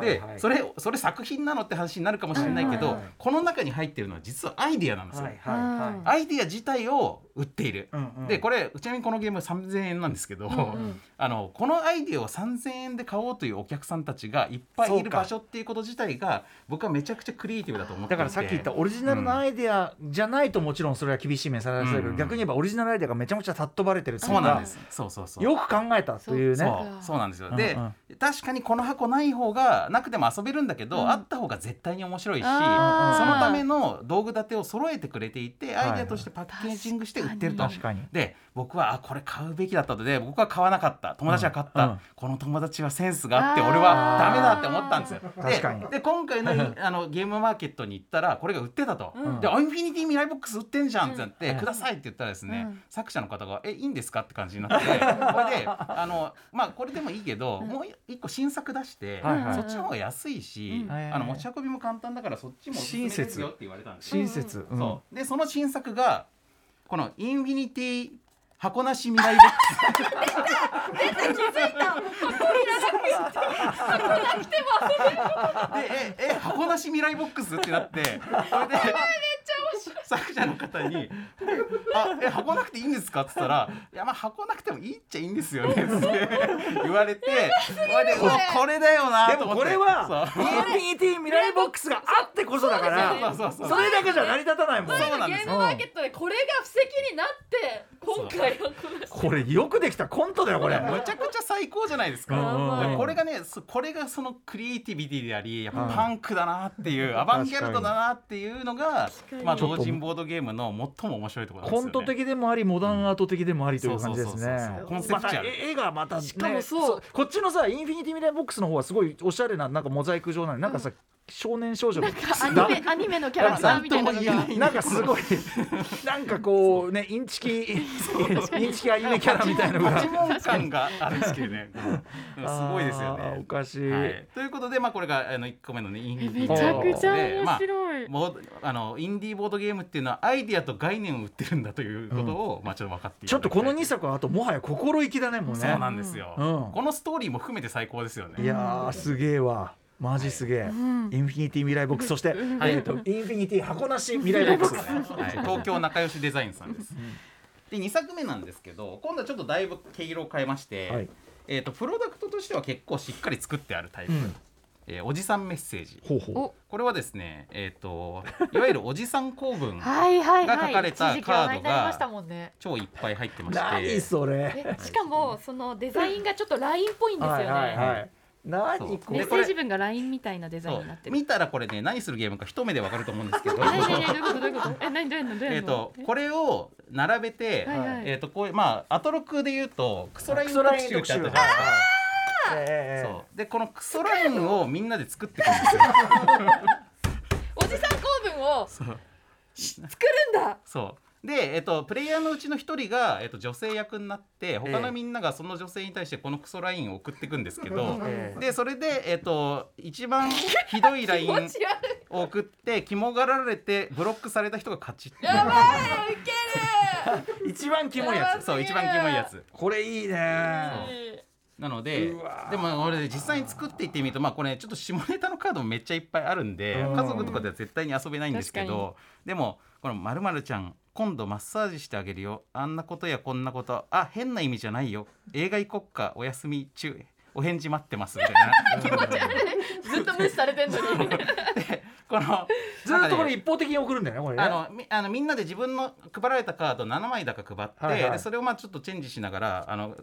ではい。それそれ作品なのって話になるかもしれないけどうんはい。はい。この中に入ってるのは実はアイデアなんですよ。はい。はい。はい。アイデア自体を売っている。うんうん。でこれちなみにこのゲーム3000円なんですけど、んあのこのアイデアを3000円で買おうというお客さんたちがいっぱいいる場所っていうこと自体が僕はめちゃくちゃクリエイティブだと思ってだからさっき言ったオリジナルのアイデアじゃないともちろんそれは厳しい目されるけど、うん。逆に言えばオリジナルアイデアがめちゃくちゃたっ飛ばれてるっていそうなんです。そうそうそう。よく考えたというね。そうなんですよ、でうんうん。確かにこの箱ない方がなくても遊べるんだけど、うん。あった方が絶対に面白いしそのための道具立てを揃えてくれていてはいアイデアとしてパッケージングして売ってると。確かに。で僕はあこれ買うべきだったとでで僕は買わなかった。友達は買った、うん。うん。この友達はセンスがあって俺はダメだって思ったんですよ。確かに。でで今回の あのゲームマーケットに行ったらこれが売ってたと、うん。で「あインフィニティ未来ボックス売ってんじゃん」ってなって「うん。ください」って言ったらですね、うん。作者の方が「えいいんですか?」って感じになって これであのまあこれでもいいけど、もう一個新作出して、はいはいそっちの方が安いし、うん。あの持ち運びも簡単だからそっちもおすすめですよって言われたんですよ。親切、でその新作がこのインフィニティ箱なし未来ボックス。でええ箱なし未来ボックスってなってそれで 作者の方に「あえ箱なくていいんですか?」っつったら「いやまあ箱なくてもいいっちゃいいんですよね」って言われてこれだよなでもと思って。これはそう。インフィニティ未来ボックスがあってこそだからそれだけじゃ成り立たないもん。そうなんです。よゲームマーケットでこれが布石になって今回はこれよくできた。コントだよこれむちゃくちゃ最高じゃないですか。うんうんでこれがねそこれがそのクリエイティビティでありやっぱうんパンクだなっていう、アバンギャルドだなっていうのがにまあちょっと。同人ボードゲームの最も面白いところなんですよね。コント的でもありモダンアート的でもありという感じですね。コンセプチュアル。また絵絵がまたね。しかもそうこっちのさインフィニティ未来ボックスの方はすごいおしゃれななんかモザイク状なのなんかさ少年少女のアニメアニメのキャラクターみたいなのが。なんかすごいなんかこうねインチキインチキアニメキャラみたいなのが。感があるんですけどね。うん。すごいですよあーおね。かしい、はい、ということで、まあ、これがあの1個目のねインフィニティめちゃくちゃ面まあ白い、ボードあのインディーボードゲームっていうのはアイディアと概念を売ってるんだということを、まあちょっと分かっていちょっとこの22作はあともはや心意気だねもうね。そうなんですよ、うん。このストーリーも含めて最高ですよね。いやーすげえわマジすげえ、インフィニティ未来ボックス。そして、えーとインフィニティ箱なし未来ボックス。はい、東京仲良しデザインさんです。で2作目なんですけど今度はちょっとだいぶ毛色を変えまして、はい。えー、とプロダクトとしては結構しっかり作ってあるタイプ、うん。えーおじさんメッセージ。ほうほう。お。これはですね、えー、といわゆるおじさん公文はいはいがはい。書かれたカもんね。超いっぱい入ってまして。何それ。えしかもそのデザインがちょっとラインっぽいんですよね、はいはいはい何これ？メッセージ文が LINE みたいなデザインそになってる。う見たらこれね何するゲームか一目でわかると思うんですけど。え何どういうこと？どういうこと？え何どうやんの？どうやんの？えーとこれを並べて、はいはい。えー、とこういうまあアトロクで言うとクソラインクソラ特集ってあったじゃないですか。でこのクソラインをみんなで作っていくんですよ。おじさん公文をそう。作るんだ。そうで、えっと、プレイヤーのうちの一人が、えっと、女性役になって他え。えのみんながその女性に対してこのクソラインを送っていくんですけど、ええ。でそれで、えっと、一番ひどいラインを 送って肝がられてブロックされた人が勝ちっていう。やばいウケ 一番キモいやつ。そう一番キモいやつ。これいいね。るなのででも俺実際に作っていってみるとまあこれちょっと下ネタのカードもめっちゃいっぱいあるんでうん。家族とかでは絶対に遊べないんですけ確どでもこのまるまるちゃん今度マッサージしてあげるよ。あんなことやこんなこと。あ変な意味じゃないよ。映画行こっか。お休み中。お返事待ってますみたいな。ずっと無視されてんのに。ずっとここのなんかねれ一方的に送るんだよねこれね。あのみあのみんなで自分の配られたカード7枚だか配って、はいはい。でそれをまあちょっとチェンジしながらあの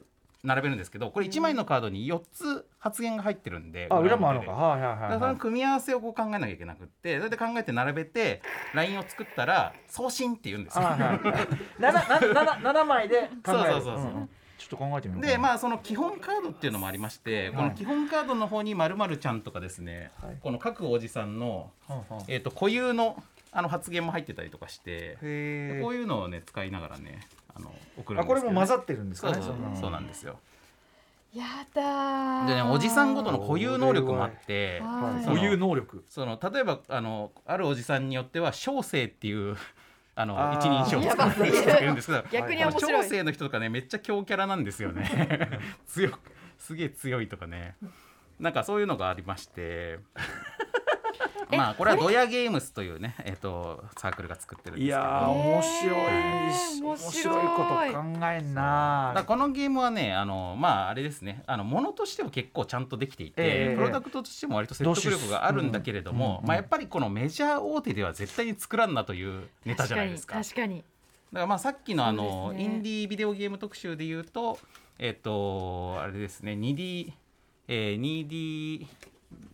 並べるんですけどこれ1枚のカードに4つ発言が入ってるんであ裏もあるのでかはいはいはいはい。その組み合わせをこう考えなきゃいけなくってそれで考えて並べてラインを作ったら送信って言うんですよ。はいはい七七七七枚で考える。そうそうそうそう。んん。ちょっと考えてみようでまああその基本カードっていうのもありまして、この基本カードの方にまるまるちゃんとかですね、はい。この各おじさんの、えー、と固有のあの発言も入ってたりとかして、へこういうのをね使いながらねあの送るんあですけどね。これも混ざってるんですそうそうかねそうなんですよ。やだー。でねおじさんごとの固有能力もあって固有能力。その例えばあのあるおじさんによっては小生っていうあの一人称をやば使う人がいるんですけど逆に面白い。小生の人とかねめっちゃ強キャラなんですよね。強くすげえ強いとかね。なんかそういうのがありましてまあこれはドヤゲームスというねえっ、とサークルが作ってるんですけど。いやー面白いえー。面面白いこと考えんなこのゲームはねあのまああれですね。あのものとしては結構ちゃんとできていて、ええ。プロダクトとしても割と説得力があるんだけれども、まあ、やっぱりこのメジャー大手では絶対に作らんなというネタじゃないですか。確かにだからまあさっきのあの、インディービデオゲーム特集で言うとえっ、とあれですね 2D、えー、2D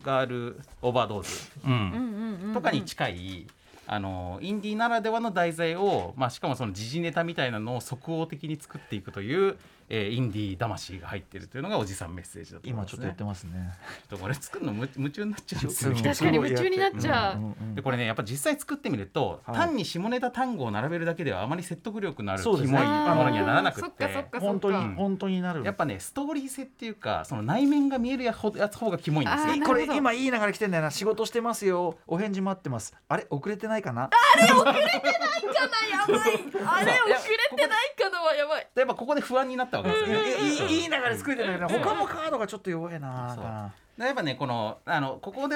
ガールオーバードーズ、とかに近いあのインディーならではの題材を、まあ、しかもその時事ネタみたいなのを即応的に作っていくという、えーインディー魂が入ってるというのがおじさんメッセージだと思います、ね、今ちょっとやってますね。ちょっとこれ作るのむ夢中になっちゃう。んですよ確かに夢中になっちゃう、うんうんでこれねやっぱ実際作ってみると、はい。単に下ネタ単語を並べるだけではあまり説得力のあるキモいものにはならなくっそっかそってかそ本当に、うん本当になる。やっぱねストーリー性っていうかその内面が見えるやほやつ方がキモいんですよ。これ今いい流れ来てんだよな。仕事してますよ。お返事待ってます。あれ遅れてないかな？かなやばい？あれ遅れてないかなはやばい。やっぱここで不安になったわけですよね。いいいい流れ作れてるけど他のカードがちょっと弱いな。でやっぱねこのあのここで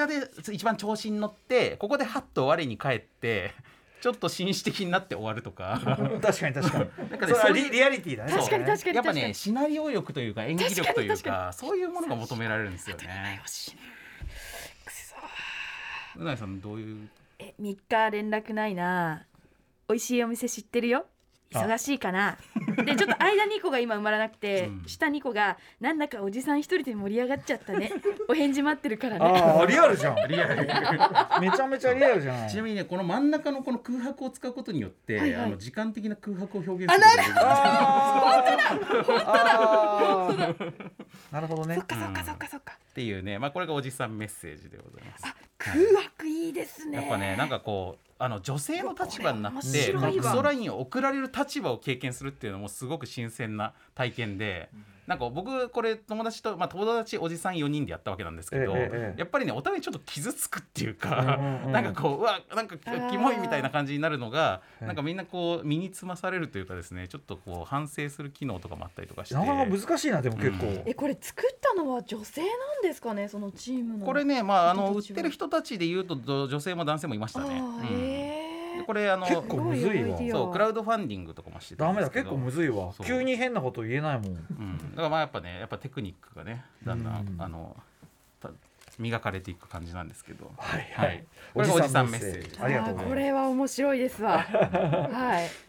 一番調子に乗ってここでハッと我に返ってちょっと紳士的になって終わるとか。確かに確かに。なんかねそリリアリティだね。確かに確かにやっぱねシナリオ力というか演技力というかそういうものが求められるんですよね。うなぎさんどういう？え3日連絡ないな。美味しいお店知ってるよ忙しいかな。でちょっと間2個が今埋まらなくて、うん。下2個がなんだかおじさん一人で盛り上がっちゃったね。お返事待ってるからね。ああリアルじゃん。リアル。めちゃめちゃリアルじゃん。ちなみにねこの真ん中のこの空白を使うことによって、はいはい。あの時間的な空白を表現することができる。あー。なるほどね。そっかそっかそっかそっか。っていうね、まあ、これがおじさんメッセージでございます。空白ですねやっぱねなんかこうあの女性の立場になっ面て白いわクソラインを送られる立場を経験するっていうのもすごく新鮮な体験で。なんか僕これ友達と、まあ、友達おじさん4人でやったわけなんですけど、ええええ。やっぱりねお互いちょっと傷つくっていうか、うん なんかこううわなんかキモいみたいな感じになるのがええなんかみんなこう身につまされるというかですねちょっとこう反省する機能とかもあったりとかして。なかなか難しいなでも結構、うん。えこれ作ったのは女性なんですかねそのチームの。これねまああの売ってる人たちで言うとど女性も男性もいましたね。うんこれあの結構むずいわ。そうクラウドファンディングとかもしてたダメだ結構むずいわ。急に変なこと言えないもん。うん、だからまあやっぱねやっぱテクニックがねだんだん、うん。あのた磨かれていく感じなんですけど。はいはい。これがおじさんメッセージありがとうございます。これは面白いですわ。はい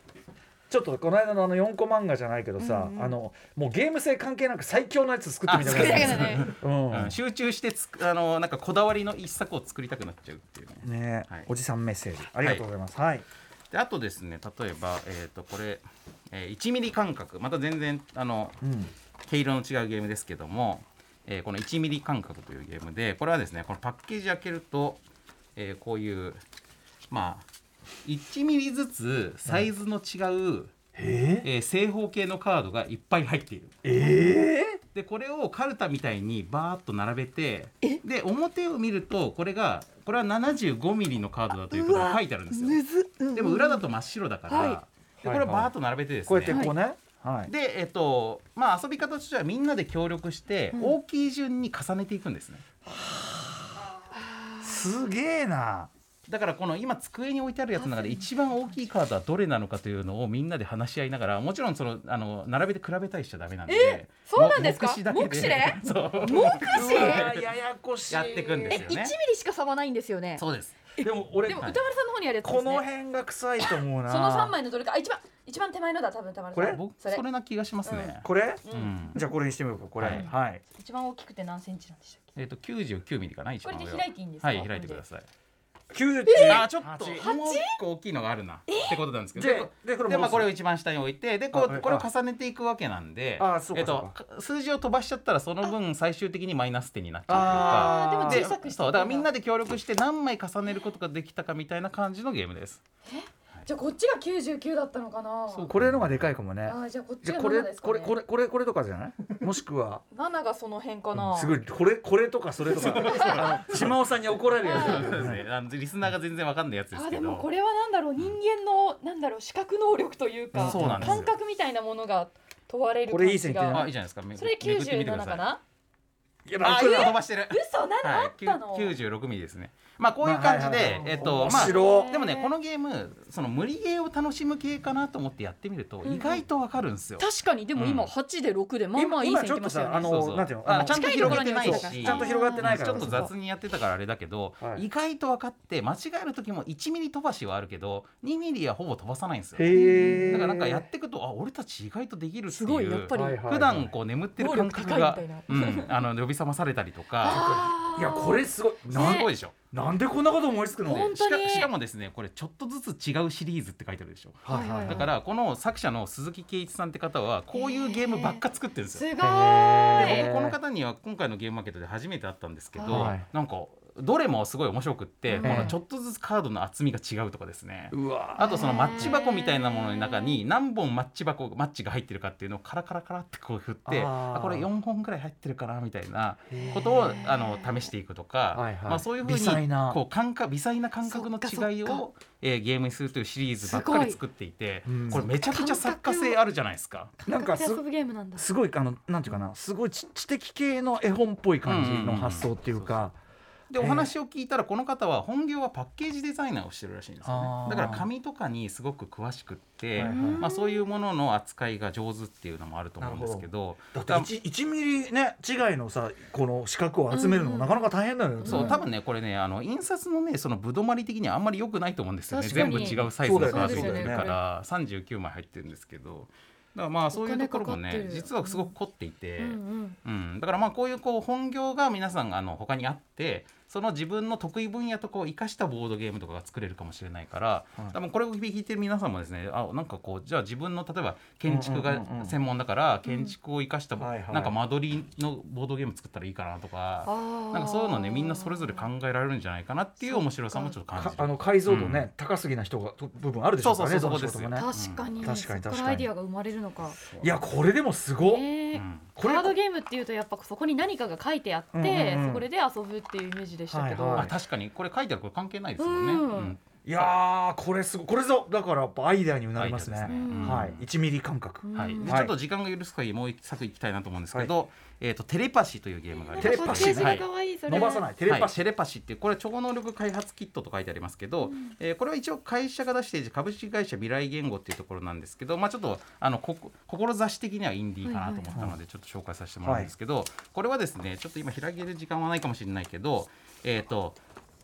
ちょっとこの間のあの4コ漫画じゃないけどさ、うんうん。あのもうゲーム性関係なく最強のやつ作ってみたくなあ作りたくるなるうん。うん。集中してつくあのなんかこだわりの一作を作りたくなっちゃうっていうね。ね、はい。おじさんメッセージ。ありがとうございます。はい、であとですね例えば、えー、とこれ、えー1ミリ間隔。また全然あのうん。毛色の違うゲームですけども、えーこの1ミリ間隔というゲームでこれはですねこのパッケージ開けると、えーこういうまあ1ミリずつサイズの違う、ええー正方形のカードがいっぱい入っている。ええでこれをカルタみたいにバーッと並べてで表を見るとこれがこれは75ミリのカードだということが書いてあるんですよ。うんでも裏だと真っ白だから、はでこれをバーッと並べてですね、こうやってこうね。はい、でえっとまあ遊び方としてはみんなで協力して大きい順に重ねていくんですね、すげえなだからこの今机に置いてあるやつの中で一番大きいカードはどれなのかというのをみんなで話し合いながらもちろんそのあの並べて比べたりしちゃダメなんでえそうなんですか？も目視だけ目視で？そう。目視？ややこしい。やっていくんえ1ですよね。ミリしか差はないんですよね？そうです。でも俺でも歌丸さんの方にあるやつですね。この辺が臭いと思うな。その三枚のどれかあ一番一番手前のだ多分歌丸さん。これ？僕それ？それな気がしますね、これ？うん。じゃあこれにしてみようかこれ。はい。はい、一番大きくて何センチなんでしたっけ？えっ、と99ミリかな一これで開いていいんですか？はい開いてください90あーちょっと。もう一個大きいのがあるな。ってことなんですけどでででこれまあこれを一番下に置いてでこあうこれを重ねていくわけなんであそうかえっと数字を飛ばしちゃったらその分最終的にマイナス点になっちゃうというか。で小さくそうだからみんなで協力して何枚重ねることができたかみたいな感じのゲームですじゃあこっちが99だったのかな？そうこれのがでかいかもね。あーじゃあこっちがこれ7ですかね。これこれこれこれとかじゃない？もしくは？7がその辺かな。すごい。これこれとかそれとか。島尾さんに怒られるやつ。ですねあのリスナーが全然わかんないやつですあけど。でもこれはなんだろう。人間のなんだろう視覚能力というか感覚みたいなものが問われるこれいい線いってないがあいいじゃないですか。めそれめくってみてく97ださい。かな？いやあ今飛ばしてる。嘘何あはい。ったの96ミリですねまあこういう感じでえっと面まあ白でもねこのゲームその無理ゲーを楽しむ系かなと思ってやってみると意外とわかるんですよ。確かにでも今うん。8で6でまあまあいい今ちょっと線いきましたよあのなんていうのちゃんと広げてないしちゃんと広がってないから。ちょっと雑にやってたからあれだけど、はい意外と分かって間違える時も1ミリ飛ばしはあるけど2ミリはほぼ飛ばさないんですよ。だからなんかやっていくとあ俺たち意外とできるっていうすごいやっぱり。はいはい普段こう眠ってる感覚があの呼び覚まされたりとか。いやこれすごい。すなんごいでしょ。なんでこんなこと思いつくの？本当に。しかしかもですねこれちょっとずつ違うシリーズって書いてあるでしょ。はいはいだからこの作者の鈴木圭一さんって方はこういうゲームばっか作ってるんですよ。すごい。この方には今回のゲームマーケットで初めて会ったんですけど、はい。なんかどれもすごい面白くって、うんこのちょっとずつカードの厚みが違うとかですね、うわあとそのマッチ箱みたいなものの中に何本マッチ箱マッチが入ってるかっていうのをカラカラカラってこう振ってこれ4本ぐらい入ってるかなみたいなことをあの試していくとか、はいはい。まあ、そういうふうにこう感覚微細な感覚の違いを、えーゲームにするというシリーズばっかり作っていてすごい。うんこれめちゃくちゃ作家性あるじゃないですか。なんかす遊ぶゲームなんだ。すごいあのなんていうかなすごい知知的系の絵本っぽい感じの発想っていうか、でお話を聞いたらこの方は本業はパッケージデザイナーをしてるらしいんですよね。だから紙とかにすごく詳しくって、まあ、そういうものの扱いが上手っていうのもあると思うんですけどだって 1, 1ミリね違いのさこの四角を集めるのもなかなか大変だよね、そう多分ねこれねあの印刷のねそのぶどまり的にはあんまり良くないと思うんですよね。全部違うサイズのカードがそうだるから39枚入ってるんですけどだからまあそういうところもね実はすごく凝っていて、うんうん。うん、だからまあこういうこう本業が皆さんあの他にあってその自分の得意分野とかを生かしたボードゲームとかが作れるかもしれないから、はい。多分これを聞いてる皆さんもですねあなんかこうじゃあ自分の例えば建築がうんうんうんうん。専門だから建築を生かした、はいはい。なんか間取りのボードゲーム作ったらいいかなとか。あなんかそういうのねみんなそれぞれ考えられるんじゃないかなっていう面白さもちょっと感じる。かあの解像度ね、高すぎな人がと部分あるでしょうからねそうそうどの仕事もね。確かに、うん。確かに確かに。そこからアイディアが生まれるのか、いやこれでもすごっ、ねえうんこれカードゲームっていうとやっぱそこに何かが書いてあって、うんうんうん。そこで遊ぶっていうイメージでしたけど、はいはい。あ確かに。これ書いてあるこれ関係ないですもんね。うん。うん。いやーこれすごいこれぞだからやっぱアイデアになりますね。すね。うん。はい1ミリ感覚、うん。はい、ちょっと時間が許す限りもう一作いきたいなと思うんですけど、えっ、とテレパシーというゲームがあります。テレパシーパッケージが可愛い伸ばさないテレパシはい、テレパシーっていうこれ超能力開発キットと書いてありますけど、えーこれは一応会社が出している株式会社未来言語っていうところなんですけど、まあ、ちょっとあのこ志的にはインディーかなと思ったのでちょっと紹介させてもらうんですけど、これはですねちょっと今開ける時間はないかもしれないけどえっ、と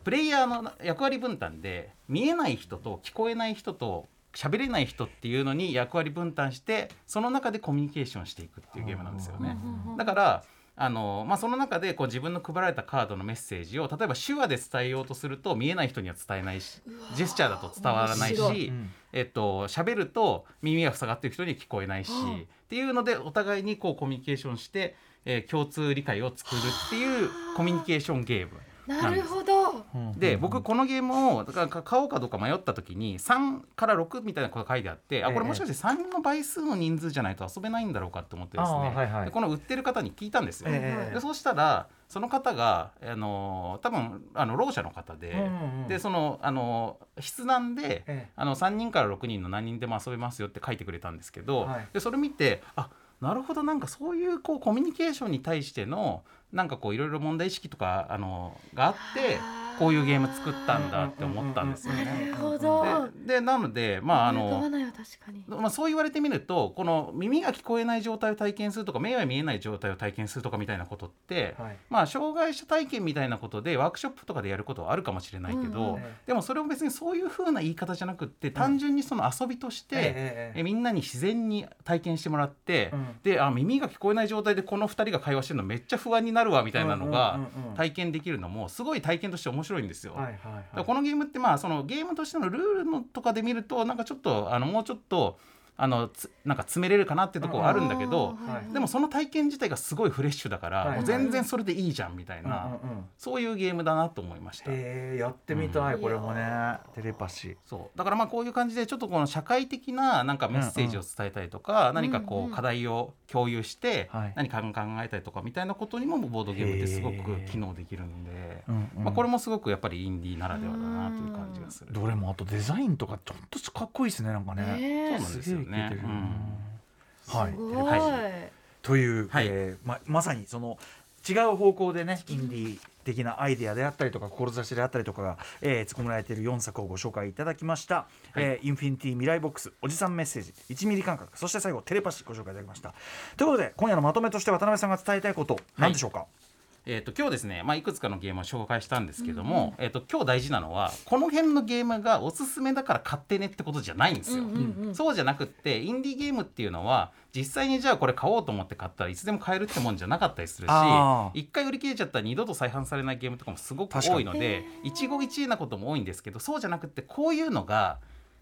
プレイヤーの役割分担で見えない人と聞こえない人と喋れない人っていうのに役割分担してその中でコミュニケーションしていくっていうゲームなんですよね。だからあのまあ、その中でこう自分の配られたカードのメッセージを例えば手話で伝えようとすると見えない人には伝えないしジェスチャーだと伝わらないし、うん。えっと喋ると耳が塞がってる人に聞こえないし、っていうのでお互いにこうコミュニケーションして、えー共通理解を作るっていうコミュニケーションゲームなるほど。で僕このゲームをだから買おうかどうか迷った時に3から6みたいなことが書いてあって、あこれもしかして3の倍数の人数じゃないと遊べないんだろうかと思ってですね、はいはい。でこの売ってる方に聞いたんですよ。ええ。でそうしたらその方が、あの多分あのろう者の方で、うんうんうん。でそのあの筆談で、ええ。あの3人から6人の何人でも遊べますよって書いてくれたんですけど、はい。でそれ見てあなるほどなんかそういうこうコミュニケーションに対してのなんかこういろいろ問題意識とかあのがあってこういうゲーム作ったんだって思ったんですよなね。るほど。ででなのでまああのないわ確かに。まあ、そう言われてみるとこの耳が聞こえない状態を体験するとか目が見えない状態を体験するとかみたいなことって、はい。まあ障害者体験みたいなことでワークショップとかでやることはあるかもしれないけど、うんうんでもそれを別にそういう風な言い方じゃなくって単純にその遊びとして、えええええみんなに自然に体験してもらって、うん。であ耳が聞こえない状態でこの2人が会話してるのめっちゃ不安になるわみたいなのが体験できるのもすごい体験として面白いんですよ。はいはいはいこのゲームってまあそのゲームとしてのルールのとかで見るとなんかちょっとあのもうちょっとあのつなんか詰めれるかなっていうところはあるんだけど、でもその体験自体がすごいフレッシュだから、もう全然それでいいじゃんみたいな、そういうゲームだなと思いました。えー、やってみたい、うん。これもね。テレパシー。そう。だからまあこういう感じでちょっとこの社会的ななんかメッセージを伝えたりとか、何かこう課題を共有してはい。何か考えたりとかみたいなことにもボードゲームってすごく機能できるんで、まあ、これもすごくやっぱりインディーならではだなという感じがする。どれもあとデザインとかちょっとかっこいいですねなんかねね。そうなんですよてる。うん。はい。すごい、はという、はい。えーままさにその違う方向でねインディー的なアイデアであったりとか志であったりとかが、えー、突っ込められている4作をご紹介いただきました、えーインフィニティ未来ボックスおじさんメッセージ1ミリ感覚そして最後テレパシーご紹介いただきました。ということで今夜のまとめとして渡辺さんが伝えたいこと何でしょうか、えー、と今日ですね、まあ、いくつかのゲームを紹介したんですけども、えー、と今日大事なのはこの辺のゲームがおすすめだから買ってねってことじゃないんですよ。そうじゃなくってインディーゲームっていうのは実際にじゃあこれ買おうと思って買ったらいつでも買えるってもんじゃなかったりするしあー。一回売り切れちゃったら二度と再販されないゲームとかもすごく多いので一期一会なことも多いんですけどそうじゃなくってこういうのが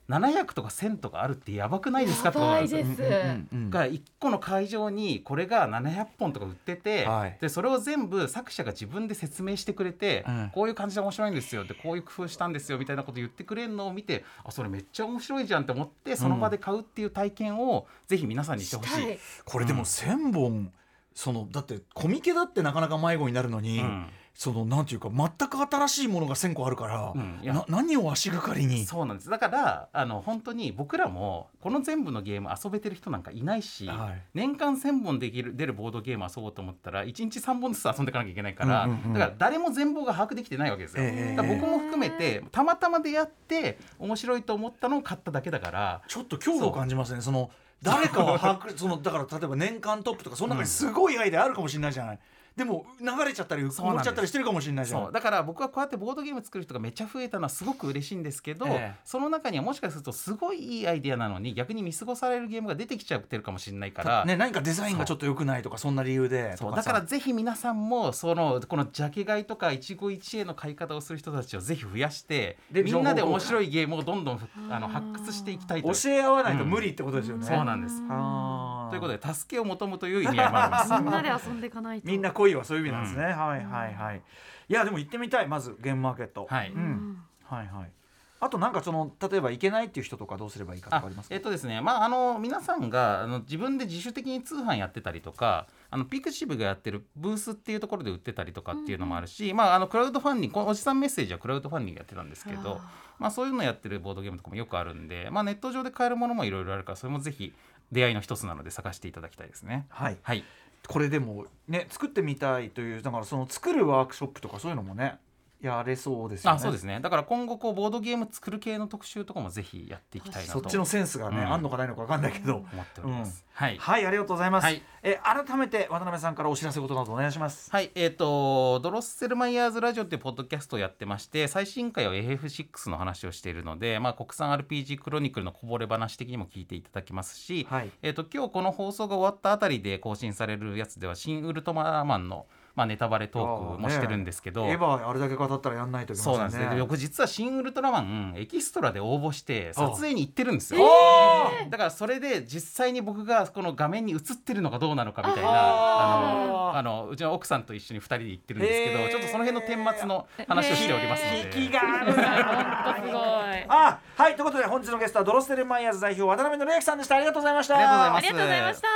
700とか1000とかあるってやばくないですか？ってことなんですうんうんが1個の会場にこれが700本とか売ってて、はい。でそれを全部作者が自分で説明してくれて、うん。こういう感じで面白いんですよでこういう工夫したんですよみたいなこと言ってくれるのを見てあそれめっちゃ面白いじゃんって思ってその場で買うっていう体験をぜひ皆さんにしてほしい。これでも1,000本そのだってコミケだってなかなか迷子になるのに、うんそのなんていうか全く新しいものが1,000個あるから、うんな何を足がかりに？そうなんです。だからあの本当に僕らもこの全部のゲーム遊べてる人なんかいないし、はい。年間1,000本できる出るボードゲーム遊ぼうと思ったら1日3本ずつ遊んでいかなきゃいけないから、うんうんうん。だから誰も全貌が把握できてないわけですよ。ええ。だから僕も含めてたまたま出会って面白いと思ったのを買っただけだからちょっと恐怖を感じますねその誰かは把握そのだから例えば年間トップとかその中にすごいアイデアあるかもしれないじゃない、でも流れちゃったりそうなんです。埋もっちゃったりしてるかもしれないじゃん。そう。だから僕はこうやってボードゲーム作る人がめっちゃ増えたのはすごく嬉しいんですけど、ええ。その中にはもしかするとすごいいいアイデアなのに逆に見過ごされるゲームが出てきちゃってるかもしれないから、ね、何かデザインがちょっと良くないとかそんな理由でだからぜひ皆さんもそのこのジャケ買いとか一期一会の買い方をする人たちをぜひ増やしてでみんなで面白いゲームをどんどんあの発掘していきたいと教え合わないと無理ってことですよね、そうなんです。あーということで助けを求むという意味合いもあります。みんなで遊んでいかないと。みんな恋はそういう意味なんですね、はいはいはい。いやでも行ってみたいまずゲームマーケット、はい。うん、はいはい。あとなんかその例えば行けないっていう人とかどうすればいいかとあかありますか？えっとですね。まああの皆さんがあの自分で自主的に通販やってたりとかあのピクシブがやってるブースっていうところで売ってたりとかっていうのもあるし、まああのクラウドファンディングこのおじさんメッセージはクラウドファンディングやってたんですけどまあそういうのやってるボードゲームとかもよくあるんで、まあ、ネット上で買えるものもいろいろあるからそれもぜひ出会いの一つなので探していただきたいですね。はいはいこれでもね作ってみたいというだからその作るワークショップとかそういうのもねやれそうですよね。あそうですね。だから今後こうボードゲーム作る系の特集とかもぜひやっていきたいなと。そっちのセンスがね、うん。あんのかないのか分かんないけど、思っております。はい。はいありがとうございます、はい。え改めて渡辺さんからお知らせことなどお願いします。はい、えっ、と、ドロッセルマイヤーズラジオっていうポッドキャストをやってまして、最新回は AF6 の話をしているので、まあ、国産 RPG クロニクルのこぼれ話的にも聞いていただきますし、はい。えっ、と、今日この放送が終わったあたりで更新されるやつでは、新ウルトラマンの、まあ、ネタバレトークもしてるんですけど、エヴァあれだけ語ったらやんないといけそうませんね。なんですね。で僕実は新ウルトラマンエキストラで応募して撮影に行ってるんですよ。あだからそれで実際に僕がこの画面に映ってるのかどうなのかみたいなあのあのうちの奥さんと一緒に2人で行ってるんですけどちょっとその辺の顛末の話をしておりますので。引きがあるな。すごい。あはいということで本日のゲストはドロステルマイヤーズ代表渡辺則明さんでした。ありがとうございました。ありがとうございます。ありがとうございました。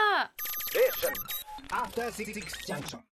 Station. After Six Junction.